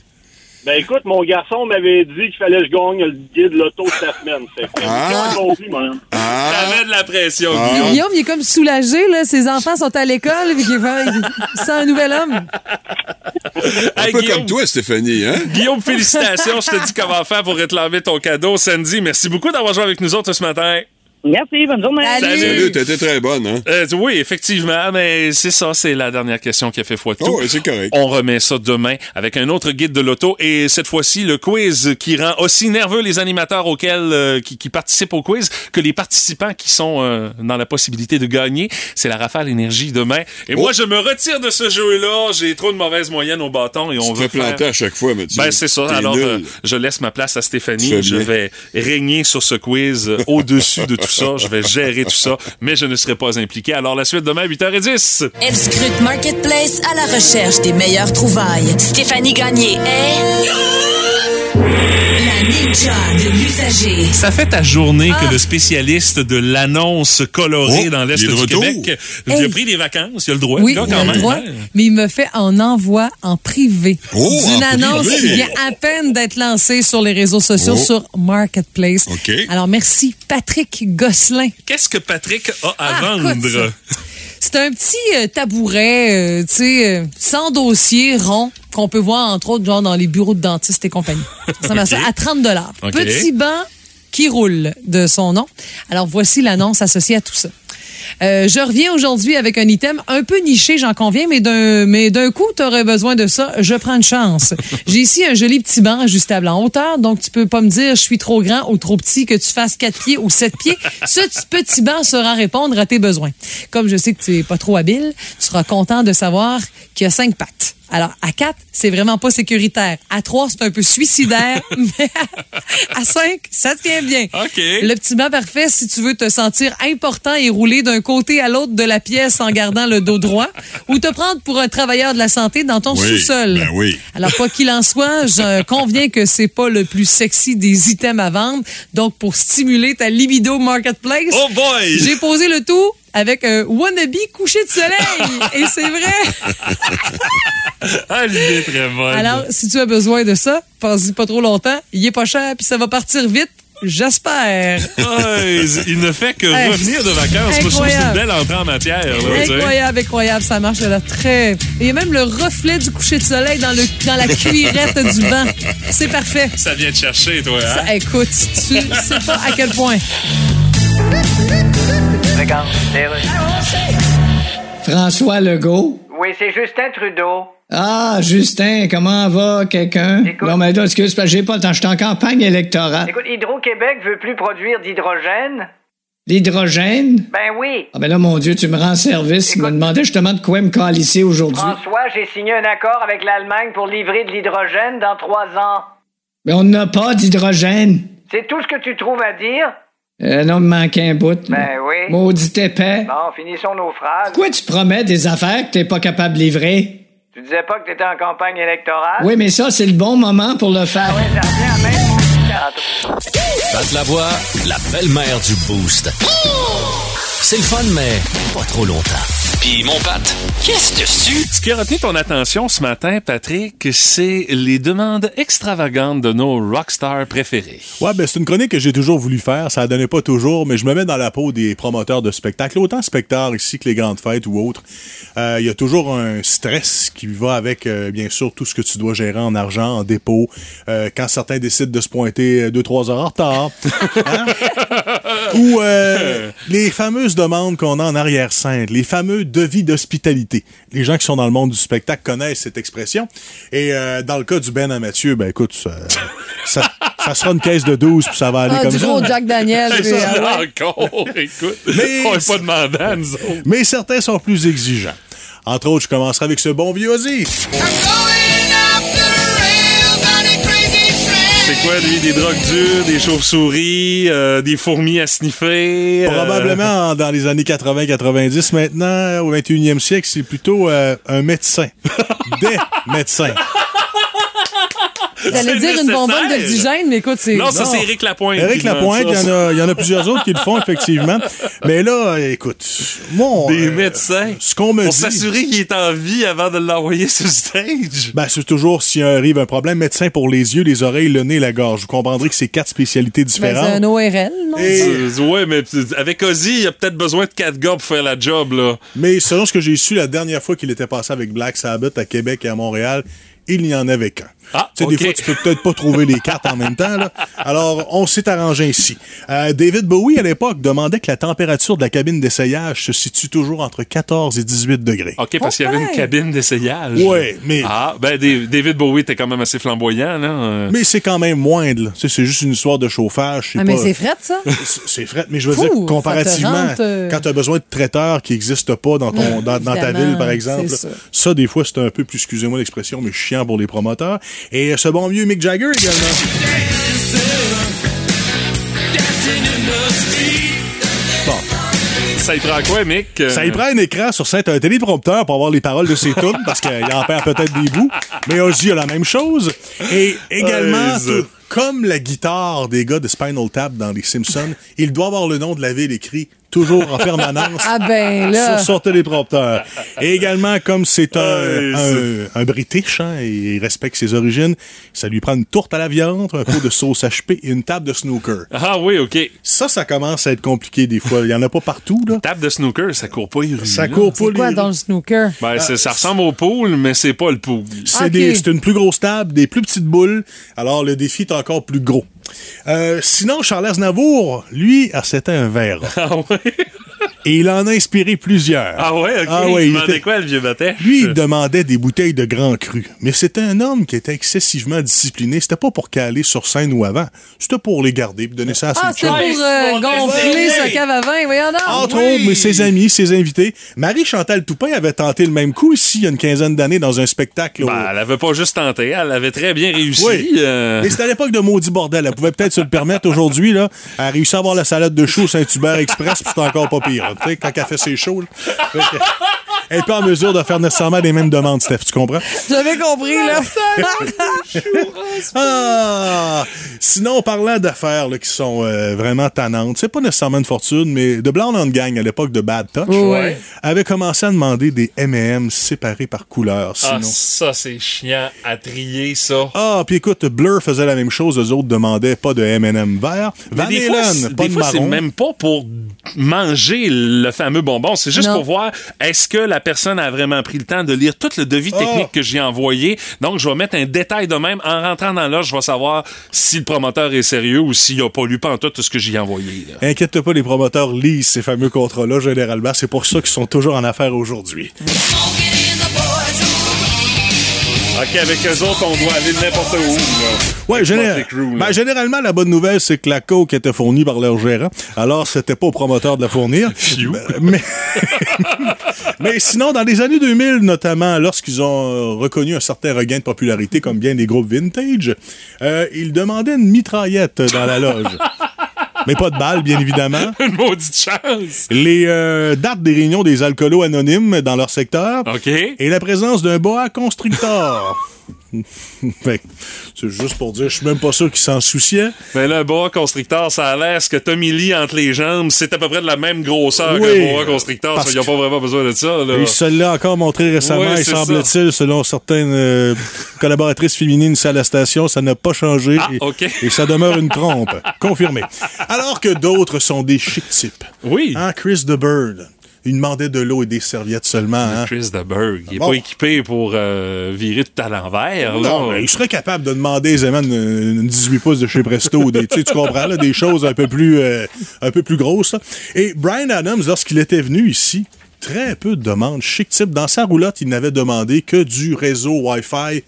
Ben écoute, mon garçon m'avait dit qu'il fallait que je gagne le guide loto de la semaine. Fait que, Ah. compris, moi. Ah! T'avais de la pression, Ah. Guillaume. Il est comme soulagé, là. Ses enfants sont à l'école, puis qu'il fait- il sent un nouvel homme. Un Hey, peu Guillaume. comme toi, Stéphanie, hein? Guillaume, félicitations. Je te dis comment faire pour réclamer ton cadeau. Sandy, merci beaucoup d'avoir joué avec nous autres ce matin. Merci, bonne journée. Salut, t'étais très bonne, hein? Euh, oui, effectivement, mais c'est ça, c'est la dernière question qui a fait foi de tout. Oh, ouais, c'est correct. On remet ça demain avec un autre guide de l'auto et cette fois-ci le quiz qui rend aussi nerveux les animateurs auxquels euh, qui, qui participent au quiz que les participants qui sont euh, dans la possibilité de gagner. C'est la rafale énergie demain. Et moi, je me retire de ce jeu-là. J'ai trop de mauvaises moyennes au bâton et on Tu veut planter faire... à chaque fois, Mathieu. Ben c'est ça. Alors euh, je laisse ma place à Stéphanie. Je vais régner sur ce quiz euh, au-dessus de tout ça. Je vais gérer tout ça, mais je ne serai pas impliqué. Alors la suite demain à 8h10. Elle scrute Marketplace à la recherche des meilleures trouvailles. Stéphanie Gagné est ninja de l'usager. Ça fait ta journée que le spécialiste de l'annonce colorée Oh, dans l'Est du retour. Québec, il Hey. a pris des vacances, il a le droit. Oui, il quand a le droit, hein. mais il me fait en envoi en privé. Oh, D'une annonce privé. qui vient à peine d'être lancée sur les réseaux sociaux Oh. sur Marketplace. OK. Alors, merci Patrick Gosselin. Qu'est-ce que Patrick a à Ah, vendre? C'est un petit euh, tabouret, euh, tu sais, euh, sans dossier, rond, qu'on peut voir, entre autres, genre dans les bureaux de dentistes et compagnie. Ça ressemble à ça, OK. à 30 OK. Petit banc qui roule de son nom. Alors, voici l'annonce associée à tout ça. Euh, je reviens aujourd'hui avec un item un peu niché, j'en conviens, mais d'un mais d'un coup, tu aurais besoin de ça. Je prends une chance. J'ai ici un joli petit banc ajustable en hauteur, donc tu peux pas me dire je suis trop grand ou trop petit, que tu fasses 4 pieds ou 7 pieds. Ce petit banc saura répondre à tes besoins. Comme je sais que tu es pas trop habile, tu seras content de savoir qu'il y a cinq pattes. Alors, à 4, c'est vraiment pas sécuritaire. À 3, c'est un peu suicidaire. mais à 5, ça tient bien. OK. Le petit banc parfait si tu veux te sentir important et rouler d'un côté à l'autre de la pièce en gardant le dos droit ou te prendre pour un travailleur de la santé dans ton Oui, sous-sol. ben oui. Alors, quoi qu'il en soit, je conviens que c'est pas le plus sexy des items à vendre. Donc, pour stimuler ta libido marketplace, Oh j'ai posé le tout avec un wannabe coucher de soleil. et c'est vrai. Ah, l'idée est très bonne. Alors, si tu as besoin de ça, pense-y pas trop longtemps. Il est pas cher, puis ça va partir vite. J'espère. Ouais, il ne fait que Hey, revenir de vacances. Moi, je trouve que c'est une belle entrée en matière. là, tu sais. Incroyable, incroyable. Ça marche là très. Il y a même le reflet du coucher de soleil dans, le, dans la cuirette du banc. C'est parfait. Ça vient te chercher, toi. Hein? Ça, écoute, tu sais pas à quel point. François Legault. Oui, c'est Justin Trudeau. Ah, Justin, comment va quelqu'un? Écoute- Non, mais là, excuse, parce que j'ai pas le temps. Je suis en campagne électorale. Écoute, Hydro-Québec veut plus produire d'hydrogène. L'hydrogène? Ben oui. Ah ben là, mon Dieu, tu me rends service. Je me demandais justement de quoi me calisser aujourd'hui. François, j'ai signé un accord avec l'Allemagne pour livrer de l'hydrogène dans trois ans. Mais on n'a pas d'hydrogène. C'est tout ce que tu trouves à dire? Euh, non, me manquait un bout. là. Ben oui. Maudit épais. Bon, finissons nos phrases. Pourquoi tu promets des affaires que t'es pas capable de livrer? Tu disais pas que t'étais en campagne électorale? Oui, mais ça, c'est le bon moment pour le faire. Ça revient à même mon petit tantôt. Pat la voix, la belle-mère du Boost. C'est le fun, mais pas trop longtemps. Puis mon Pat, qu'est-ce dessus? Ce qui a retenu ton attention ce matin, Patrick, c'est les demandes extravagantes de nos rockstars préférés. Ouais, ben c'est une chronique que j'ai toujours voulu faire. Ça ne donnait pas toujours, mais je me mets dans la peau des promoteurs de spectacles, autant spectacles ici que les grandes fêtes ou autres. Euh, Il y a toujours un stress qui va avec, euh, bien sûr, tout ce que tu dois gérer en argent, en dépôt. Euh, quand certains décident de se pointer 2-3 heures en retard. Hein? Ou euh, les fameuses demandes qu'on a en arrière-scène, les fameux devis d'hospitalité. Les gens qui sont dans le monde du spectacle connaissent cette expression. Et euh, dans le cas du Ben à Mathieu, ben écoute, ça, ça, ça sera une caisse de 12 puis ça va aller Ah, comme du ça. gros Jack Daniel. Ça, ouais. encore, écoute. Mais- on n'est pas demandant, à nous autres. Mais certains sont plus exigeants. Entre autres, je commencerai avec ce bon vieux Ozzy. Quoi, lui? Des drogues dures, des chauves-souris, euh, des fourmis à sniffer? euh, Probablement dans les années 80-90. Maintenant, au 21e siècle, c'est plutôt euh, un médecin. Des médecins. J'allais C'est dire une bonbonne nécessaire. d'oxygène, mais écoute, c'est. Non, ça, c'est Éric Lapointe. Éric Lapointe, il y, en a- il y en a plusieurs autres qui le font, effectivement. Mais là, écoute, moi, Des euh, médecins. ce qu'on me Pour dit... s'assurer qu'il est en vie avant de l'envoyer sur le stage. Ben, c'est toujours s'il arrive un problème. Médecin pour les yeux, les oreilles, le nez, la gorge. Vous comprendrez que c'est quatre spécialités Ben, c'est différentes. un ORL, non? Et- Euh, Ouais, mais avec Ozzy, il a peut-être besoin de quatre gars pour faire la job, là. Mais selon ce que j'ai su la dernière fois qu'il était passé avec Black Sabbath à Québec et à Montréal, il n'y en avait qu'un. Ah, tu sais, des fois, tu peux peut-être pas trouver les cartes en même temps. Là. Alors, on s'est arrangé ici. Euh, David Bowie, à l'époque, demandait que la température de la cabine d'essayage se situe toujours entre 14 et 18 degrés. OK, parce qu'il y avait une cabine d'essayage. Ouais, mais- Ah, ben, David Bowie était quand même assez flamboyant, là. euh. Mais c'est quand même moindre. là. Tu sais, C'est juste une histoire de chauffage. Ah, mais pas- c'est fret, ça? C'est- C'est fret, mais je veux Fou, dire, comparativement, rentre, euh, quand tu as besoin de traiteurs qui n'existent pas dans, ton, dans, dans ta ville, par exemple, ça. ça, des fois, c'est un peu, plus, excusez-moi l'expression, mais chiant pour les promoteurs. Et ce bon vieux Mick Jagger également. Bon. Ça y prend quoi, Mick? Euh, Ça y prend un écran sur scène, un téléprompteur pour avoir les paroles de ses tunes, parce qu'il en perd peut-être des bouts. Mais Ozzy a la même chose. Et également, comme la guitare des gars de Spinal Tap dans Les Simpsons, il doit avoir le nom de la ville écrit toujours en permanence Ah ben là. sur son téléprompteur. Et également, comme c'est un, un, un British, hein, et il respecte ses origines, ça lui prend une tourte à la viande, un pot de sauce HP et une table de snooker. Ah oui, OK. Ça, ça commence à être compliqué des fois. Il y en a pas partout, là. Table de snooker, ça court pas les rues, Ça là. court pas C'est quoi les- dans le snooker? Ben, ça ressemble au pool, mais c'est pas le pool. C'est Ok. des- c'est une plus grosse table, des plus petites boules. Alors, le défi est encore plus gros. Euh, sinon, Charles Aznavour, lui, ah, c'était un verre. Ah ouais? Et il en a inspiré plusieurs. Ah ouais, OK. Ah ouais, il il demandait était- quoi, le vieux batèche? Lui, il demandait des bouteilles de grand cru. Mais c'était un homme qui était excessivement discipliné. C'était pas pour caler sur scène ou avant. C'était pour les garder puis donner ça à ses Ah, c'est pour euh, gonfler sa cave à vin. Voyons donc. Entre autres, mais ses amis, ses invités. Marie-Chantal Toupin avait tenté le même coup ici, il y a une quinzaine d'années, dans un spectacle. au- Ben, elle avait pas juste tenté, elle avait très bien réussi. Oui. euh. Mais c'était à l'époque de maudit bordel. Elle pouvait peut-être se le permettre aujourd'hui. Là. Elle a réussi à avoir la salade de choux au Saint-Hubert Express, puis c'était encore pas pire. Tu sais, quand elle fait ses shows. là. Elle est pas en mesure de faire nécessairement les mêmes demandes, Steph. Tu comprends? J'avais compris, là. Ah! Sinon, parlant d'affaires qui sont euh, vraiment tannantes, c'est pas nécessairement une fortune, mais The Blonde on Gang, à l'époque de Bad Touch, Ouais. avait commencé à demander des M&M séparés par couleur. Ah, ça, c'est chiant à trier, ça. Ah, puis écoute, Blur faisait la même chose, eux autres demandaient pas de M&M vert. Van Halen, pas des de fois, c'est marron. même pas pour manger le fameux bonbon. C'est juste Non. pour voir est-ce que la personne a vraiment pris le temps de lire tout le devis Oh. technique que j'ai envoyé. Donc, je vais mettre un détail de même. En rentrant dans l'âge, je vais savoir si le promoteur est sérieux ou s'il a pas lu pantoute tout ce que j'ai envoyé. Inquiète pas, les promoteurs lisent ces fameux contrats-là, généralement. C'est pour ça qu'ils sont toujours en affaires aujourd'hui. OK, avec eux autres, on doit aller n'importe où. là. Ouais, là. ben, généralement, la bonne nouvelle, c'est que la coke était fournie par leur gérant. Alors, c'était pas au promoteur de la fournir. Ben, mais, mais sinon, dans les années 2000, notamment, lorsqu'ils ont euh, reconnu un certain regain de popularité, comme bien des groupes vintage, euh, ils demandaient une mitraillette dans la loge. mais pas de balles, bien évidemment. Une maudite chance. Les euh, dates des réunions des alcoolos anonymes dans leur secteur. OK. Et la présence d'un boa constrictor. Que, c'est juste pour dire, je suis même pas sûr qu'ils s'en souciaient. Mais là, un boa constrictor, ça a l'air ce que Tommy Lee entre les jambes, c'est à peu près de la même grosseur Oui, qu'un boa constrictor. parce Il n'y a pas vraiment besoin de ça. Là. Et il se l'a encore montré récemment, il semble-t-il, selon certaines euh, collaboratrices féminines ici à la station, ça n'a pas changé. Ah, et, ça demeure une trompe. Confirmé. Alors que d'autres sont des chic types. Oui. Hein, Chris the Bird. Il demandait de l'eau et des serviettes seulement. hein. Chris de Berg. Il n'est Bon. pas équipé pour euh, virer tout à l'envers. Non, mais il serait capable de demander une, une 18 pouces de chez Presto, des, tu comprends, là, des choses un peu plus, euh, un peu plus grosses. là. Et Brian Adams, lorsqu'il était venu ici, très peu de demandes. Chic type, dans sa roulotte, il n'avait demandé que du réseau Wi-Fi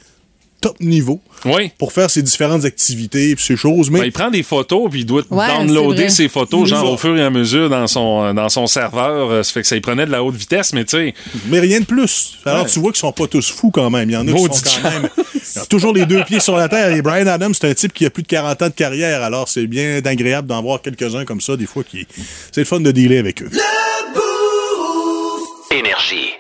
top niveau Oui. pour faire ses différentes activités et ces choses. Mais Ben, il prend des photos puis il doit Ouais, downloader ses photos genre au fur et à mesure dans son dans son serveur. Euh, Ça fait que ça y prenait de la haute vitesse, mais tu sais. Mais rien de plus. Alors, Ouais. tu vois qu'ils sont pas tous fous quand même. Il y en a qui sont quand même. Ils ont toujours les deux pieds sur la terre. Et Brian Adams, c'est un type qui a plus de 40 ans de carrière. Alors, c'est bien agréable d'en voir quelques-uns comme ça, des fois, qui. C'est le fun de dealer avec eux. Énergie.